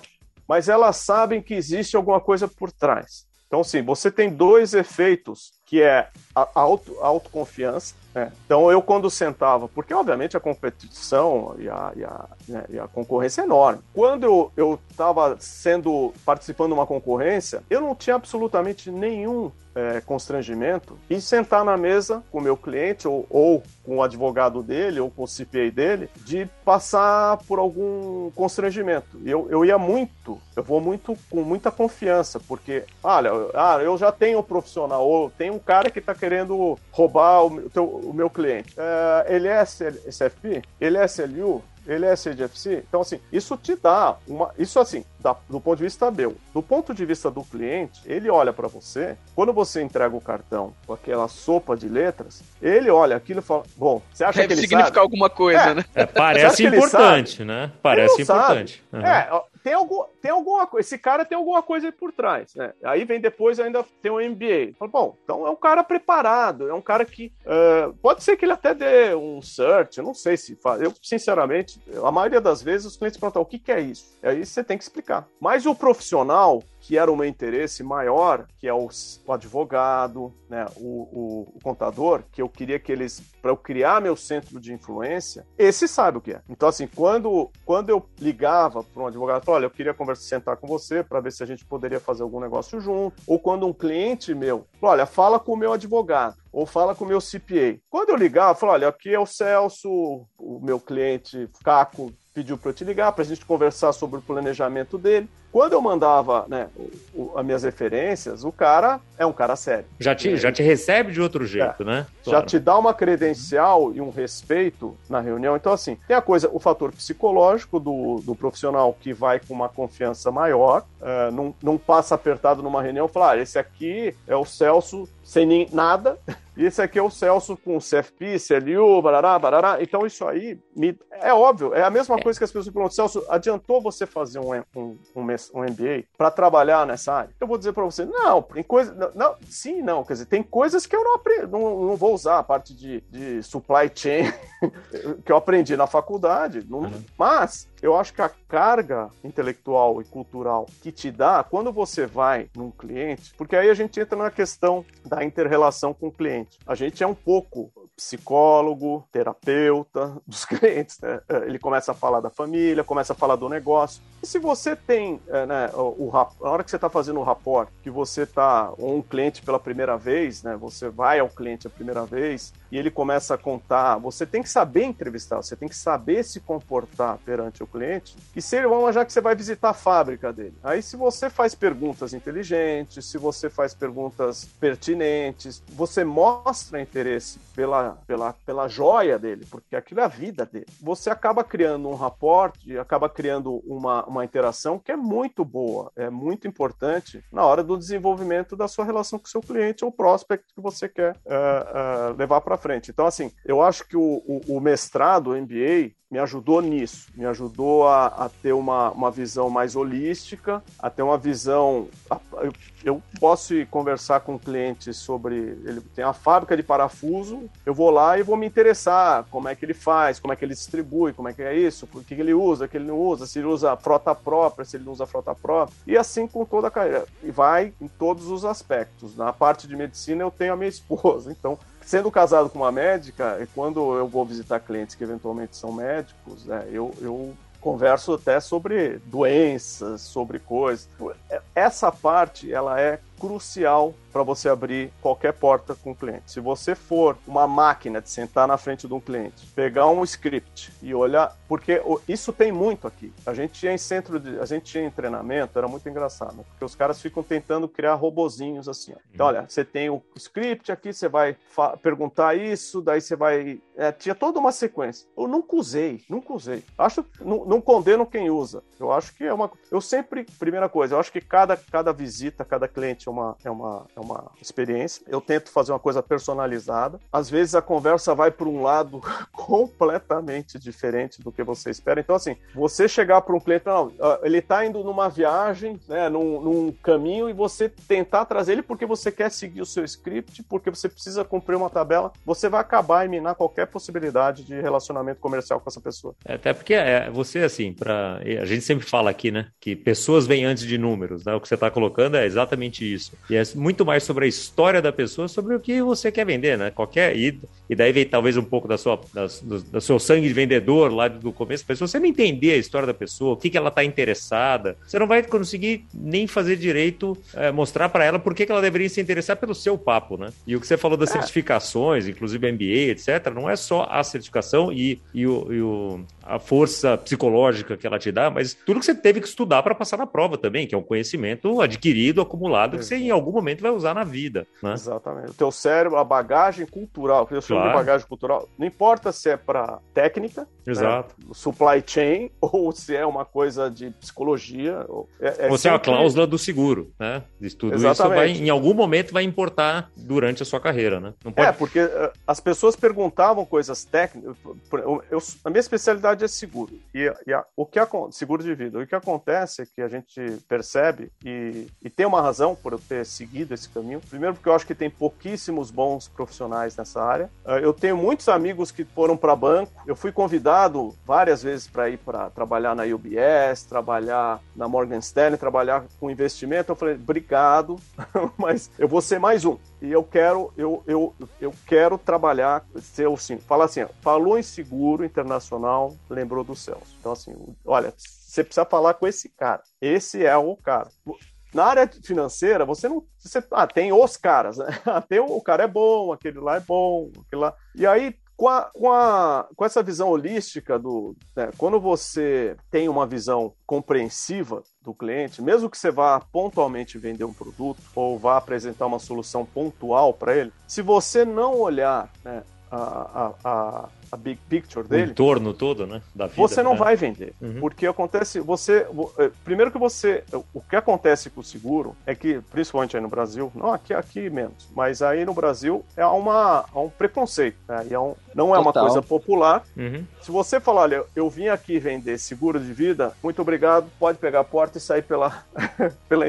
Mas elas sabem que existe alguma coisa por trás. Então, sim, você tem dois efeitos, que é a auto, a autoconfiança é. Então eu quando sentava, porque obviamente a competição e a, e a, né, e a concorrência é enorme. Quando eu estava sendo participando de uma concorrência, eu não tinha absolutamente nenhum é, constrangimento em sentar na mesa com o meu cliente ou, ou, com o advogado dele ou com o CPA dele de passar por algum constrangimento. Eu, eu ia muito, eu vou muito com muita confiança, porque, olha, ah, eu já tenho um profissional, ou tem um cara que está querendo roubar o, teu, o meu cliente. É, ele é SFP? Ele é SLU? ele é CDFC. Então, assim, isso te dá uma. Isso, assim, da, do ponto de vista meu. Do ponto de vista do cliente, ele olha para você, quando você entrega o cartão com aquela sopa de letras, ele olha aquilo e fala: Bom, você acha Deve que ele significar sabe? alguma coisa, é, né? É, parece importante, né? Parece importante. Uhum. É, tem, algum, tem alguma coisa. Esse cara tem alguma coisa aí por trás, né? Aí vem depois ainda tem um MBA. Bom, então é um cara preparado, é um cara que. Uh, pode ser que ele até dê um search, eu não sei se faz. Eu, sinceramente, a maioria das vezes os clientes perguntam o que, que é isso. Aí você tem que explicar. Mas o profissional, que era o meu interesse maior, que é o, advogado, né, o, o, o, contador, que eu queria que eles, para eu criar meu centro de influência, esse sabe o que é. Então, assim, quando, quando eu ligava para um advogado, olha, eu queria conversar, sentar com você para ver se a gente poderia fazer algum negócio junto, ou quando um cliente meu, olha, fala com o meu advogado, ou fala com o meu CPA. Quando eu ligava, eu falava, olha, aqui é o Celso, o meu cliente Caco pediu para eu te ligar para a gente conversar sobre o planejamento dele. Quando eu mandava né, o, o, as minhas referências, o cara é um cara sério. Já te, é, já te recebe de outro jeito, é, né? Claro. Já te dá uma credencial e um respeito na reunião. Então, assim, tem a coisa, o fator psicológico do, do profissional que vai com uma confiança maior, uh, não, não passa apertado numa reunião e fala: ah, esse aqui é o Celso sem nem, nada. E esse aqui é o Celso com CFP, CLU, barará, barará. Então, isso aí me... é óbvio, é a mesma coisa que as pessoas perguntam: Celso, adiantou você fazer um, um, um, um MBA para trabalhar nessa área? Eu vou dizer para você: não, tem coisa. Não, não, sim, não. Quer dizer, tem coisas que eu não, aprendi, não, não vou usar, a parte de, de supply chain que eu aprendi na faculdade. Não, uhum. Mas eu acho que a carga intelectual e cultural que te dá quando você vai num cliente, porque aí a gente entra na questão da inter-relação com o cliente. A gente é um pouco psicólogo, terapeuta dos clientes. Né? Ele começa a falar da família, começa a falar do negócio. E se você tem, é, né, o, o, na hora que você está fazendo o rapport, que você está, um cliente pela primeira vez, né, você vai ao cliente a primeira vez e ele começa a contar, você tem que saber entrevistar, você tem que saber se comportar perante o cliente. E se ele, vamos já que você vai visitar a fábrica dele. Aí se você faz perguntas inteligentes, se você faz perguntas pertinentes, você mostra interesse pela, pela, pela joia dele, porque aquilo é a vida dele. Você acaba criando um raporte, acaba criando uma, uma interação que é muito boa, é muito importante na hora do desenvolvimento da sua relação com o seu cliente ou prospect que você quer uh, uh, levar para frente. Então, assim, eu acho que o, o, o mestrado, o MBA, me ajudou nisso, me ajudou a, a, ter uma, uma visão mais holística, a ter uma visão. Eu, posso conversar com o cliente sobre. Ele tem a fábrica de parafuso, eu vou lá e vou me interessar como é que ele faz, como é que ele distribui, como é que é isso, o que ele usa, o que ele não usa, se ele usa frota própria, se ele não usa frota própria, e assim com toda a carreira. E vai em todos os aspectos. Na parte de medicina, eu tenho a minha esposa, então sendo casado com uma médica, quando eu vou visitar clientes que eventualmente são médicos, né, eu, eu converso até sobre doenças, sobre coisas. Essa parte, ela é crucial para você abrir qualquer porta com o cliente. Se você for uma máquina de sentar na frente de um cliente, pegar um script e olhar, porque isso tem muito aqui. A gente ia em centro de, a gente ia em treinamento, era muito engraçado, porque os caras ficam tentando criar robozinhos assim. Ó. Então, olha, você tem o script aqui, você vai perguntar isso, daí você vai, é, tinha toda uma sequência. Eu nunca usei, nunca usei. Acho, não, não condeno quem usa. Eu acho que é uma, eu sempre, primeira coisa, eu acho que cada cada visita, cada cliente uma, é, uma, é uma experiência. Eu tento fazer uma coisa personalizada. Às vezes a conversa vai para um lado completamente diferente do que você espera. Então, assim, você chegar para um cliente, não, ele está indo numa viagem, né, num, num caminho, e você tentar trazer ele porque você quer seguir o seu script, porque você precisa cumprir uma tabela, você vai acabar e minar qualquer possibilidade de relacionamento comercial com essa pessoa. É, até porque é, você, assim, para a gente sempre fala aqui, né, que pessoas vêm antes de números, né? O que você está colocando é exatamente isso isso. E é muito mais sobre a história da pessoa, sobre o que você quer vender, né? Qualquer. E, e daí vem talvez um pouco da sua, da, do, do, seu sangue de vendedor lá do começo. Mas se você não entender a história da pessoa, o que, que ela está interessada, você não vai conseguir nem fazer direito é, mostrar para ela por que, que ela deveria se interessar pelo seu papo, né? E o que você falou das é. certificações, inclusive MBA, etc., não é só a certificação e, e, o, e o a força psicológica que ela te dá, mas tudo que você teve que estudar para passar na prova também, que é um conhecimento adquirido, acumulado, que você em algum momento vai usar na vida. Né? Exatamente. O teu cérebro, a bagagem cultural, eu chamo claro. de bagagem cultural, não importa se é para técnica, né, Exato. Né, supply chain, ou se é uma coisa de psicologia. É, é ou se é a cláusula do seguro, né? Tudo Exatamente. isso vai, em algum momento vai importar durante a sua carreira, né? Pode... É, porque uh, as pessoas perguntavam coisas técnicas. Eu, a minha especialidade é seguro. E, e a, o que seguro de vida. O que acontece é que a gente percebe, e, e tem uma razão por eu ter seguido esse caminho. Primeiro, porque eu acho que tem pouquíssimos bons profissionais nessa área. Uh, eu tenho muitos amigos que foram para banco. Eu fui convidado várias vezes para ir para trabalhar na UBS, trabalhar na Morgan Stanley, trabalhar com investimento. Eu falei, obrigado, mas eu vou ser mais um. E eu quero, eu, eu, eu quero trabalhar, ser assim, falar assim, falou em seguro internacional, lembrou do Celso. Então, assim, olha, você precisa falar com esse cara. Esse é o cara. Na área financeira, você não. Você, ah, tem os caras, né? Tem o, o cara é bom, aquele lá é bom, aquele lá. E aí, com, a, com, a, com essa visão holística do. Né, quando você tem uma visão compreensiva do cliente, mesmo que você vá pontualmente vender um produto ou vá apresentar uma solução pontual para ele, se você não olhar né, a, a, a big picture dele. O entorno todo, né? Da vida, você não né? vai vender. Uhum. Porque acontece, você. Eh, primeiro que você. O que acontece com o seguro é que, principalmente aí no Brasil, não aqui, aqui menos, mas aí no Brasil é uma, é um preconceito. Né? E é um, não é Total. uma coisa popular. Uhum. Se você falar, olha, eu vim aqui vender seguro de vida, muito obrigado, pode pegar a porta e sair pela, pela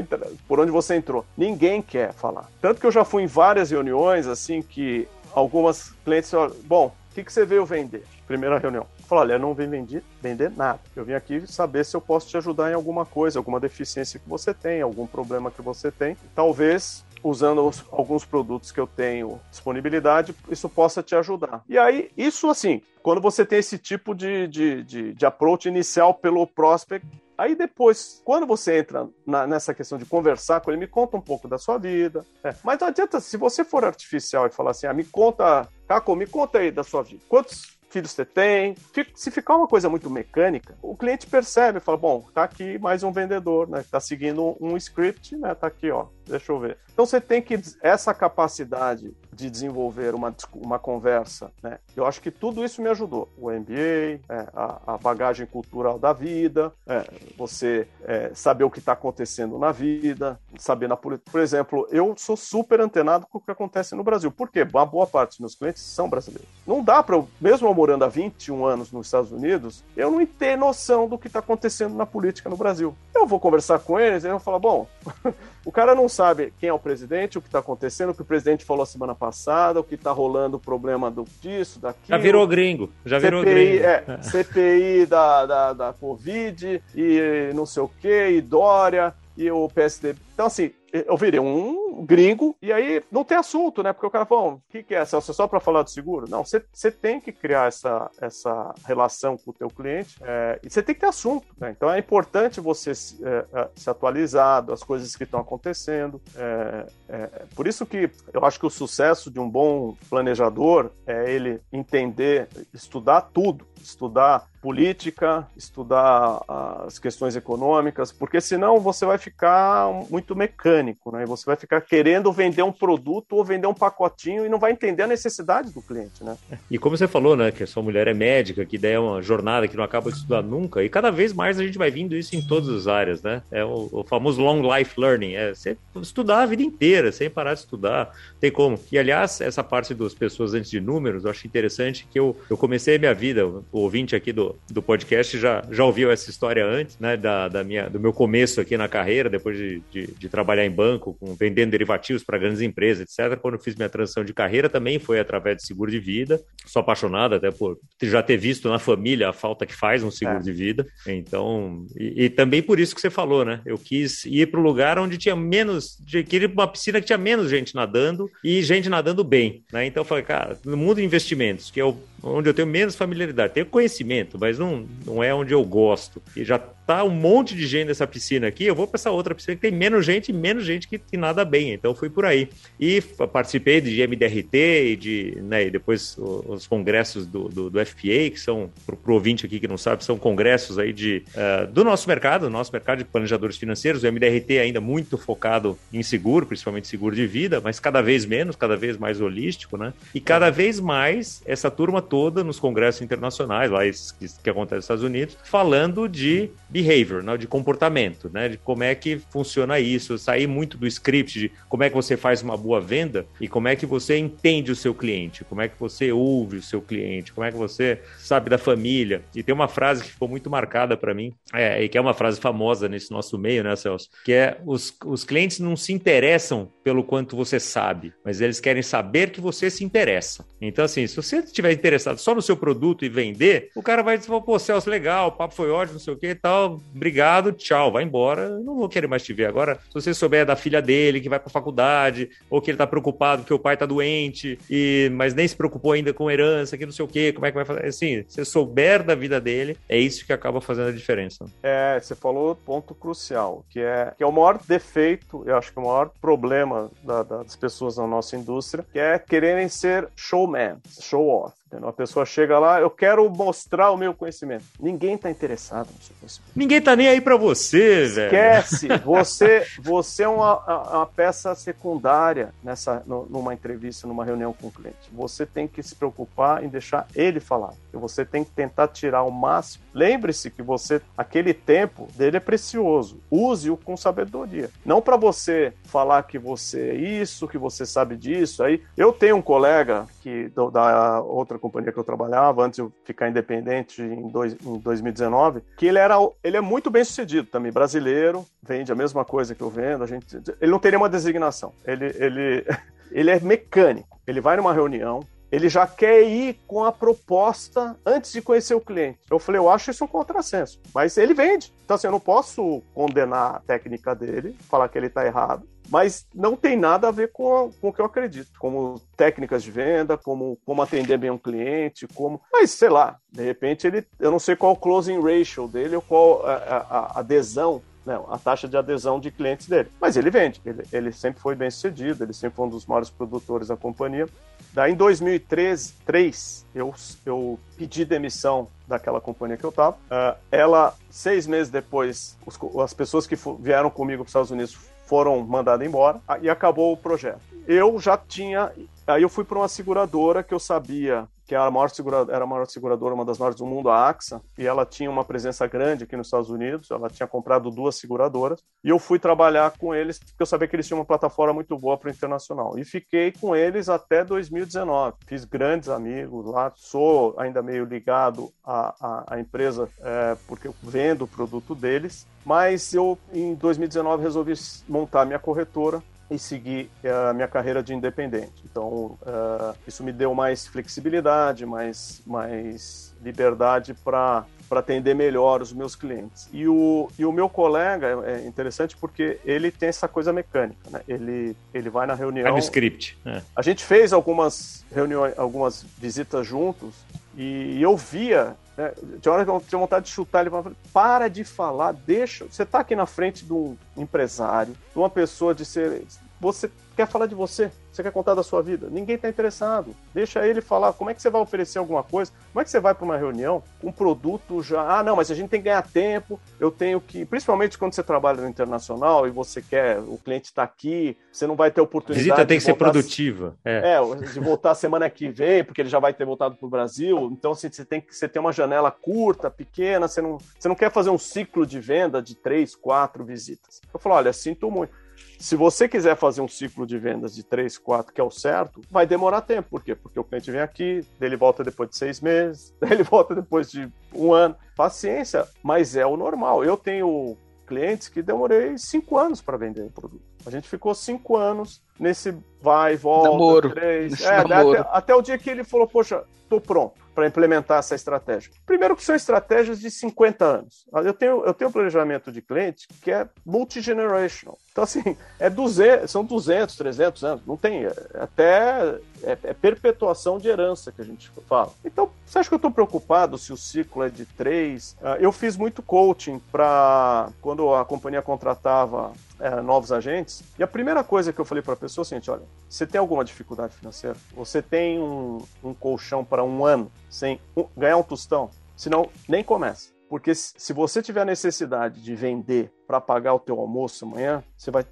por onde você entrou. Ninguém quer falar. Tanto que eu já fui em várias reuniões, assim, que algumas clientes falam, bom, o que, que você veio vender? Primeira reunião. Eu olha, eu não vim vender, vender nada. Eu vim aqui saber se eu posso te ajudar em alguma coisa, alguma deficiência que você tem, algum problema que você tem. Talvez usando os, alguns produtos que eu tenho disponibilidade, isso possa te ajudar. E aí, isso assim, quando você tem esse tipo de, de, de, de approach inicial pelo prospect, Aí depois, quando você entra na, nessa questão de conversar com ele, me conta um pouco da sua vida. É. Mas não adianta, se você for artificial e falar assim, ah, me conta, Caco, me conta aí da sua vida. Quantos filhos você tem. Se ficar uma coisa muito mecânica, o cliente percebe, fala, bom, tá aqui mais um vendedor, né? Tá seguindo um script, né? Tá aqui, ó. Deixa eu ver. Então você tem que essa capacidade de desenvolver uma, uma conversa, né? Eu acho que tudo isso me ajudou. O MBA, é, a, a, bagagem cultural da vida, é, você é, saber o que está acontecendo na vida, saber na política. Por exemplo, eu sou super antenado com o que acontece no Brasil. Por quê? Uma boa parte dos meus clientes são brasileiros. Não dá para, mesmo eu morando há 21 anos nos Estados Unidos, eu não ter noção do que está acontecendo na política no Brasil. Eu vou conversar com eles e eles vão falar, bom, o cara não sabe quem é o presidente, o que está acontecendo, o que o presidente falou semana passada, o que está rolando, o problema do, disso, daquilo. Já virou gringo, já virou CPI, gringo. É, CPI da, da, da Covid e não sei o que, e Dória e o PSD. Então, assim, eu virei um gringo e aí não tem assunto, né? Porque o cara falou, o que, que é? É só para falar do seguro? Não, você tem que criar essa, essa relação com o teu cliente é, e você tem que ter assunto, né? Então é importante você se, é, é se atualizar das coisas que estão acontecendo. É, é, por isso que eu acho que o sucesso de um bom planejador é ele entender, estudar tudo, estudar política, estudar as questões econômicas, porque senão você vai ficar muito mecânico, né? Você vai ficar querendo vender um produto ou vender um pacotinho e não vai entender a necessidade do cliente, né? E como você falou, né, que a sua mulher é médica, que daí é uma jornada que não acaba de estudar nunca, e cada vez mais a gente vai vindo isso em todas as áreas, né? É o, o famoso long life learning, é você estudar a vida inteira, sem parar de estudar, tem como. E aliás, essa parte das pessoas antes de números, eu acho interessante que eu, eu comecei a minha vida, o ouvinte aqui do, do podcast já, já ouviu essa história antes, né? Da, da minha, do meu começo aqui na carreira, depois de, de, de trabalhar em banco, com, vendendo derivativos para grandes empresas, etc. Quando eu fiz minha transição de carreira, também foi através de seguro de vida. Sou apaixonado até por já ter visto na família a falta que faz um seguro é. de vida. Então, e, e, também por isso que você falou, né? Eu quis ir para o lugar onde tinha menos, queria uma piscina que tinha menos gente nadando e gente nadando bem, né? Então eu falei, cara, no mundo de investimentos, que é o onde eu tenho menos familiaridade. Tenho conhecimento, mas não, não é onde eu gosto. E já tá um monte de gente nessa piscina aqui, eu vou para essa outra piscina que tem menos gente e menos gente que, que nada bem. Então fui por aí. E participei de MDRT e de, né, e depois os congressos do, do, do FPA, que são, para o ouvinte aqui que não sabe, são congressos aí de, uh, do nosso mercado, do nosso mercado de planejadores financeiros. O MDRT ainda muito focado em seguro, principalmente seguro de vida, mas cada vez menos, cada vez mais holístico, né? E cada vez mais essa turma toda nos congressos internacionais, lá que, que acontece nos Estados Unidos, falando de behavior, né? de comportamento, né? De como é que funciona isso, sair muito do script de como é que você faz uma boa venda e como é que você entende o seu cliente, como é que você ouve o seu cliente, como é que você sabe da família. E tem uma frase que ficou muito marcada para mim, é, e que é uma frase famosa nesse nosso meio, né, Celso? Que é os, os clientes não se interessam pelo quanto você sabe, mas eles querem saber que você se interessa. Então, assim, se você estiver interessado só no seu produto e vender, o cara vai dizer, pô, Celso, legal, o papo foi ótimo, não sei o que e tal, obrigado, tchau, vai embora, não vou querer mais te ver. Agora, se você souber da filha dele que vai pra faculdade, ou que ele tá preocupado que o pai tá doente, e mas nem se preocupou ainda com herança, que não sei o que, como é que vai fazer? Assim, se você souber da vida dele, é isso que acaba fazendo a diferença. É, você falou ponto crucial, que é que é o maior defeito, eu acho que é o maior problema da, das pessoas na nossa indústria, que é quererem ser showman, show off. Uma pessoa chega lá, eu quero mostrar o meu conhecimento. Ninguém está interessado no seu conhecimento. Ninguém está nem aí para você, velho. Esquece. Você, você é uma, uma peça secundária nessa, numa entrevista, numa reunião com o cliente. Você tem que se preocupar em deixar ele falar. Você tem que tentar tirar o máximo. Lembre-se que você, aquele tempo dele é precioso. Use-o com sabedoria. Não para você falar que você é isso, que você sabe disso. Aí eu tenho um colega que da outra companhia que eu trabalhava, antes de eu ficar independente em, dois, em 2019, que ele era ele é muito bem sucedido também, brasileiro, vende a mesma coisa que eu vendo, a gente, ele não teria uma designação, ele, ele, ele é mecânico, ele vai numa reunião, ele já quer ir com a proposta antes de conhecer o cliente. Eu falei, eu acho isso um contrassenso, mas ele vende. Então, assim, eu não posso condenar a técnica dele, falar que ele está errado, mas não tem nada a ver com, com o que eu acredito, como técnicas de venda, como, como atender bem um cliente, como. Mas sei lá, de repente ele. Eu não sei qual o closing ratio dele ou qual a, a, a adesão não, a taxa de adesão de clientes dele. Mas ele vende, ele, ele, sempre foi bem sucedido, ele sempre foi um dos maiores produtores da companhia. Daí em 2013, 3, eu, eu pedi demissão daquela companhia que eu estava. Uh, ela, seis meses depois, os, as pessoas que vieram comigo para os Estados Unidos foram mandadas embora ah, e acabou o projeto. Eu já tinha. Aí eu fui para uma seguradora que eu sabia que era a maior seguradora, era a maior seguradora, uma das maiores do mundo, a AXA, e ela tinha uma presença grande aqui nos Estados Unidos, ela tinha comprado duas seguradoras, e eu fui trabalhar com eles, porque eu sabia que eles tinham uma plataforma muito boa para o internacional, e fiquei com eles até 2019. Fiz grandes amigos lá, sou ainda meio ligado à, à, à empresa, é, porque eu vendo o produto deles, mas eu, em 2019, resolvi montar minha corretora, e seguir eh, a minha carreira de independente. Então, uh, isso me deu mais flexibilidade, mais, mais liberdade para para atender melhor os meus clientes. E o, e o meu colega é interessante porque ele tem essa coisa mecânica, né? Ele, ele vai na reunião. Time script. É. A gente fez algumas reuniões, algumas visitas juntos e eu via é, tinha hora que eu tinha vontade de chutar ele para de falar, deixa. Você está aqui na frente de um empresário, de uma pessoa de ser. Você quer falar de você, você quer contar da sua vida. Ninguém está interessado. Deixa ele falar. Como é que você vai oferecer alguma coisa? Como é que você vai para uma reunião com um produto já? Ah, não, mas a gente tem que ganhar tempo. Eu tenho que, principalmente quando você trabalha no internacional e você quer, o cliente está aqui, você não vai ter oportunidade. Visita tem que ser produtiva. É. é, de voltar semana que vem, porque ele já vai ter voltado para o Brasil. Então assim, você tem que você tem uma janela curta, pequena. Você não, você não quer fazer um ciclo de venda de três, quatro visitas. Eu falo, olha, sinto muito se você quiser fazer um ciclo de vendas de 3, 4, que é o certo, vai demorar tempo. Por quê? Porque o cliente vem aqui, ele volta depois de seis meses, ele volta depois de um ano. Paciência, mas é o normal. Eu tenho clientes que demorei cinco anos para vender o produto. A gente ficou cinco anos nesse vai, volta, namoro. três. É, até, até, o dia que ele falou, poxa, tô pronto para implementar essa estratégia. Primeiro que são estratégias de 50 anos. Eu tenho, eu tenho um planejamento de cliente que é multigenerational. Então, assim, é 200, são 200, 300 anos. Não tem, é, até é, é, perpetuação de herança que a gente fala. Então, você acha que eu estou preocupado se o ciclo é de três? Ah, eu fiz muito coaching para quando a companhia contratava é, novos agentes. E a primeira coisa que eu falei para a pessoa é seguinte: olha, você tem alguma dificuldade financeira? Você tem um, um colchão para um ano sem um, ganhar um tostão? Senão, nem começa. Porque se você tiver necessidade de vender para pagar o teu almoço amanhã, você vai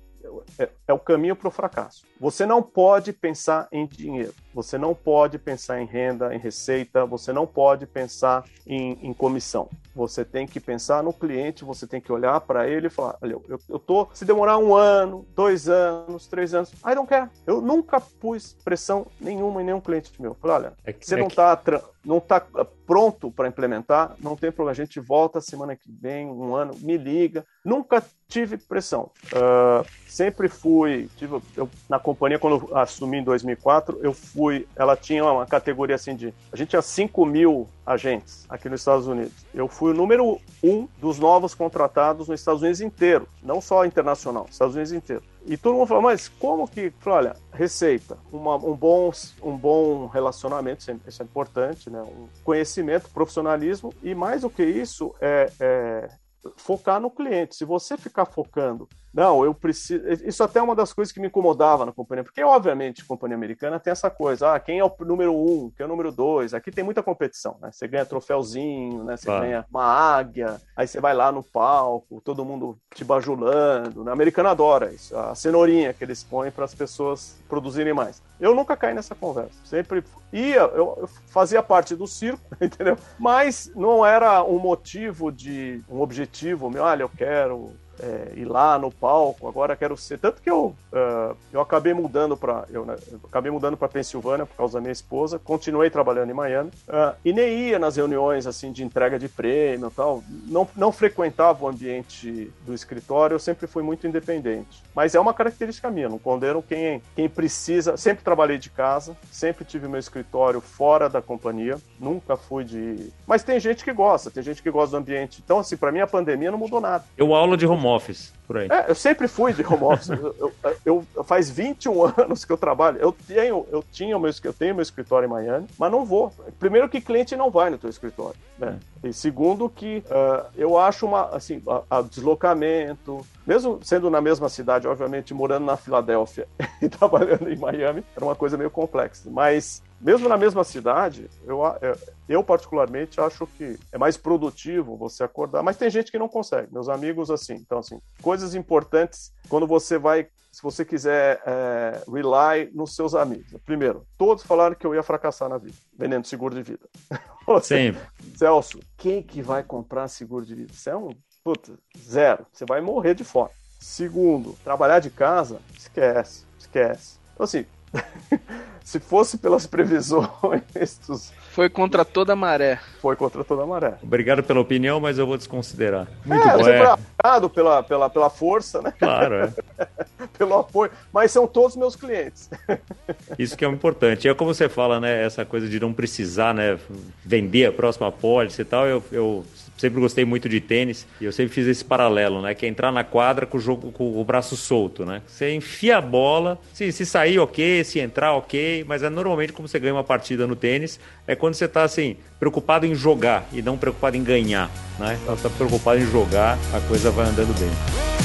é, é, o caminho para o fracasso. Você não pode pensar em dinheiro, você não pode pensar em renda, em receita, você não pode pensar em, em comissão. Você tem que pensar no cliente, você tem que olhar para ele e falar: olha, eu, eu tô. Se demorar um ano, dois anos, três anos, I don't care. Eu nunca pus pressão nenhuma em nenhum cliente meu. Falei: olha, é que, você é não está não tá pronto para implementar, não tem problema. A gente volta semana que vem, um ano, me liga. Nunca tive pressão. Uh, sempre fui, tive, eu, na companhia, quando assumi em 2004, eu fui, ela tinha uma categoria assim de, a gente tinha 5 mil agentes aqui nos Estados Unidos. Eu fui o número um dos novos contratados nos Estados Unidos inteiro, não só internacional, Estados Unidos inteiro. E todo mundo falou, mas como que, olha, receita, uma, um, bom, um bom relacionamento, isso é importante, né? um conhecimento, profissionalismo, e mais do que isso, é, é focar no cliente. Se você ficar focando não, eu preciso. Isso até é uma das coisas que me incomodava na companhia, porque, obviamente, a companhia americana tem essa coisa: ah, quem é o número um, quem é o número dois. Aqui tem muita competição, né? Você ganha troféuzinho, né? Você ah. ganha uma águia, aí você vai lá no palco, todo mundo te bajulando. Né? A americana adora isso, a cenourinha que eles põem para as pessoas produzirem mais. Eu nunca caí nessa conversa. Sempre ia, eu, eu fazia parte do circo, entendeu? Mas não era um motivo de um objetivo meu, olha, eu quero é, ir lá no palco, agora quero ser. Tanto que eu, uh, eu acabei mudando para eu, né, eu, acabei mudando para Pensilvânia por causa da minha esposa, continuei trabalhando em Miami uh, e nem ia nas reuniões assim de entrega de prêmio e tal. Não, não frequentava o ambiente do escritório, eu sempre fui muito independente. Mas é uma característica minha, não condeno quem, quem precisa. Sempre trabalhei de casa, sempre tive meu escritório fora da companhia, nunca fui de. Mas tem gente que gosta, tem gente que gosta do ambiente. Então, assim, para mim a pandemia não mudou nada. Eu aula de home office por aí. É, eu sempre fui de home office. eu, eu, eu, faz 21 anos que eu trabalho. Eu tenho, eu tinha meu, eu tenho meu escritório em Miami, mas não vou. Primeiro que cliente não vai no teu escritório, né? É. E segundo que uh, eu acho uma assim, a, a deslocamento, mesmo sendo na mesma cidade, obviamente morando na Filadélfia e trabalhando em Miami, era uma coisa meio complexa. Mas mesmo na mesma cidade, eu, eu particularmente acho que é mais produtivo você acordar, mas tem gente que não consegue. Meus amigos, assim, então, assim, coisas importantes quando você vai, se você quiser é, rely nos seus amigos. Primeiro, todos falaram que eu ia fracassar na vida, vendendo seguro de vida. Sim. Celso, quem que vai comprar seguro de vida? Você é um, puta, zero. Você vai morrer de fome. Segundo, trabalhar de casa, esquece, esquece. Então, assim, se fosse pelas previsões dos... Foi contra toda a maré. Foi contra toda a maré. Obrigado pela opinião, mas eu vou desconsiderar. Muito é, bom. É. Obrigado pela, pela, pela força, né? Claro, é. Pelo apoio. Mas são todos meus clientes. Isso que é o importante. É como você fala, né? Essa coisa de não precisar, né? Vender a próxima pólice e tal. Eu, eu sempre gostei muito de tênis e eu sempre fiz esse paralelo, né? Que é entrar na quadra com o jogo com o braço solto, né? Você enfia a bola, se, se sair ok, se entrar ok, mas é normalmente como você ganha uma partida no tênis, é quando você está assim, preocupado em jogar e não preocupado em ganhar, né? Então você tá preocupado em jogar, a coisa vai andando bem.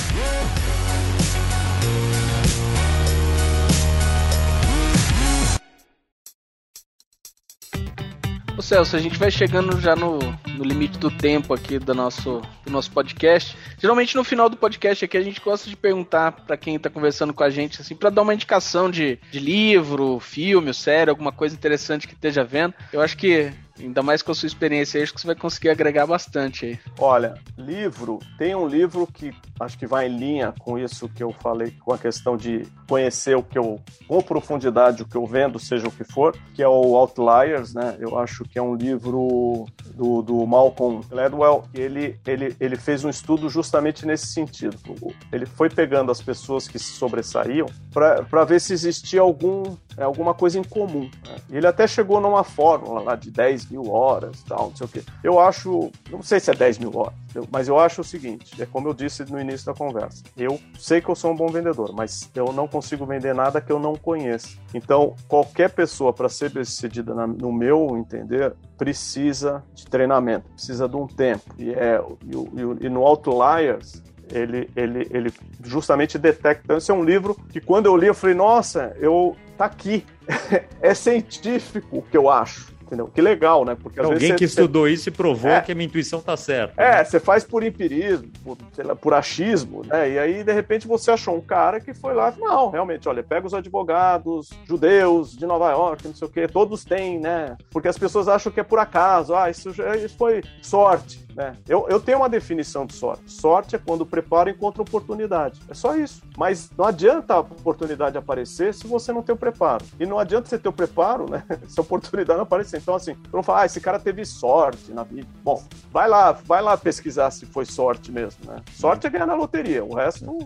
Ô Celso, a gente vai chegando já no, no limite do tempo aqui do nosso, do nosso podcast. Geralmente no final do podcast aqui a gente gosta de perguntar para quem tá conversando com a gente, assim, para dar uma indicação de, de livro, filme, série, alguma coisa interessante que esteja vendo. Eu acho que Ainda mais com a sua experiência, acho que você vai conseguir agregar bastante aí. Olha, livro, tem um livro que acho que vai em linha com isso que eu falei, com a questão de conhecer o que eu, com profundidade, o que eu vendo, seja o que for, que é o Outliers, né? Eu acho que é um livro do, do Malcolm Gladwell, ele, ele, ele fez um estudo justamente nesse sentido. Ele foi pegando as pessoas que se sobressaíam para ver se existia algum, alguma coisa em comum. Né? Ele até chegou numa fórmula lá de 10 mil horas, tal, não sei o quê. Eu acho, não sei se é 10 mil horas, mas eu acho o seguinte, é como eu disse no início da conversa, eu sei que eu sou um bom vendedor, mas eu não consigo vender nada que eu não conheço. Então, qualquer pessoa, para ser bem-sucedida no meu entender, precisa de treinamento, precisa de um tempo. E, é, e, e no Outliers, ele, ele, ele justamente detecta. Então, esse é um livro que quando eu li, eu falei, nossa, eu tá aqui. é científico o que eu acho. Entendeu? Que legal, né? Porque alguém que estudou isso e provou é, que a minha intuição tá certa. É, né? você faz por empirismo, por, lá, por achismo, né? E aí, de repente, você achou um cara que foi lá, não, realmente, olha, pega os advogados judeus de Nova York, não sei o quê, todos têm, né? Porque as pessoas acham que é por acaso, ah, isso, isso foi sorte. Né? Eu, eu tenho uma definição de sorte. Sorte é quando o preparo encontra oportunidade. É só isso. Mas não adianta a oportunidade aparecer se você não tem o preparo. E não adianta você ter o preparo, né? Se a oportunidade não aparecer. Então, assim, não falar, ah, esse cara teve sorte na vida. Bom, vai lá, vai lá pesquisar se foi sorte mesmo, né? Sorte é ganhar na loteria, o resto não.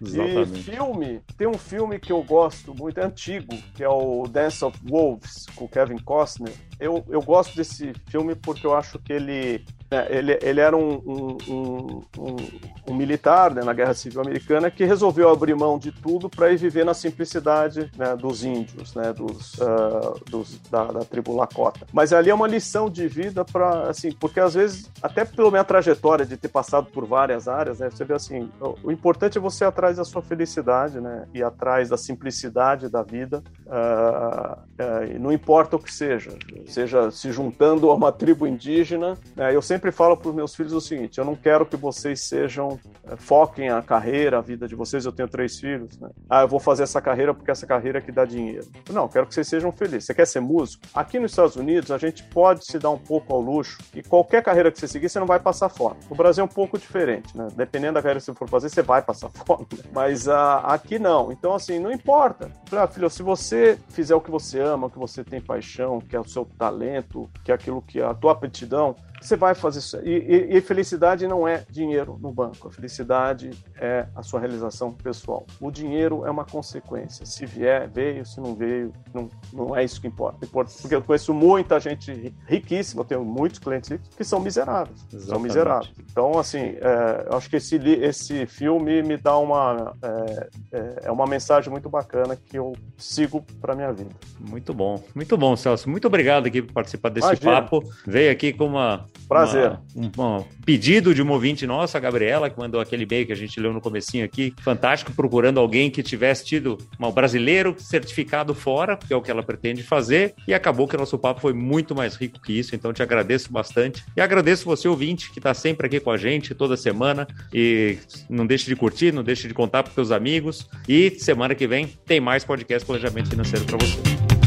Exatamente. E filme, tem um filme que eu gosto muito, é antigo, que é o Dance of Wolves, com Kevin Costner eu, eu gosto desse filme porque eu acho que ele, né, ele, ele era um, um, um, um, militar né, na Guerra Civil Americana que resolveu abrir mão de tudo para ir viver na simplicidade né, dos índios, né, dos, uh, dos da, da, tribo Lakota. Mas ali é uma lição de vida para, assim, porque às vezes, até pela minha trajetória de ter passado por várias áreas, né, você vê assim, o, o importante é você ir atrás da sua felicidade, né, e atrás da simplicidade da vida, uh, uh, não importa o que seja seja se juntando a uma tribo indígena. Né? Eu sempre falo para os meus filhos o seguinte: eu não quero que vocês sejam foquem a carreira, a vida de vocês. Eu tenho três filhos. Né? Ah, eu vou fazer essa carreira porque essa carreira é que dá dinheiro. Não, quero que vocês sejam felizes. Você quer ser músico? Aqui nos Estados Unidos a gente pode se dar um pouco ao luxo e qualquer carreira que você seguir você não vai passar fome. O Brasil é um pouco diferente, né? Dependendo da carreira que você for fazer, você vai passar fome. Né? Mas ah, aqui não. Então assim, não importa. Ah, filho, se você fizer o que você ama, o que você tem paixão, que é o seu talento, que é aquilo que é a tua aptidão, você vai fazer isso. E, e, e, felicidade não é dinheiro no banco. A felicidade é a sua realização pessoal. O dinheiro é uma consequência. Se vier, veio. Se não veio, não, não é isso que importa. importa. Porque eu conheço muita gente riquíssima, eu tenho muitos clientes ricos que são miseráveis. Exatamente. São miseráveis. Então, assim, é, eu acho que esse, esse filme me dá uma. É, é, é uma mensagem muito bacana que eu sigo para minha vida. Muito bom. Muito bom, Celso. Muito obrigado aqui por participar desse Imagina. papo. Veio aqui com uma Prazer. Uma, um, um, pedido de uma ouvinte nossa, a Gabriela, que mandou aquele e-mail que a gente leu no comecinho aqui, fantástico, procurando alguém que tivesse tido um brasileiro certificado fora, que é o que ela pretende fazer, e acabou que o nosso papo foi muito mais rico que isso, então te agradeço bastante. E agradeço você, ouvinte, que está sempre aqui com a gente toda semana, e não deixe de curtir, não deixe de contar para seus amigos, e semana que vem tem mais podcast Planejamento Financeiro para você.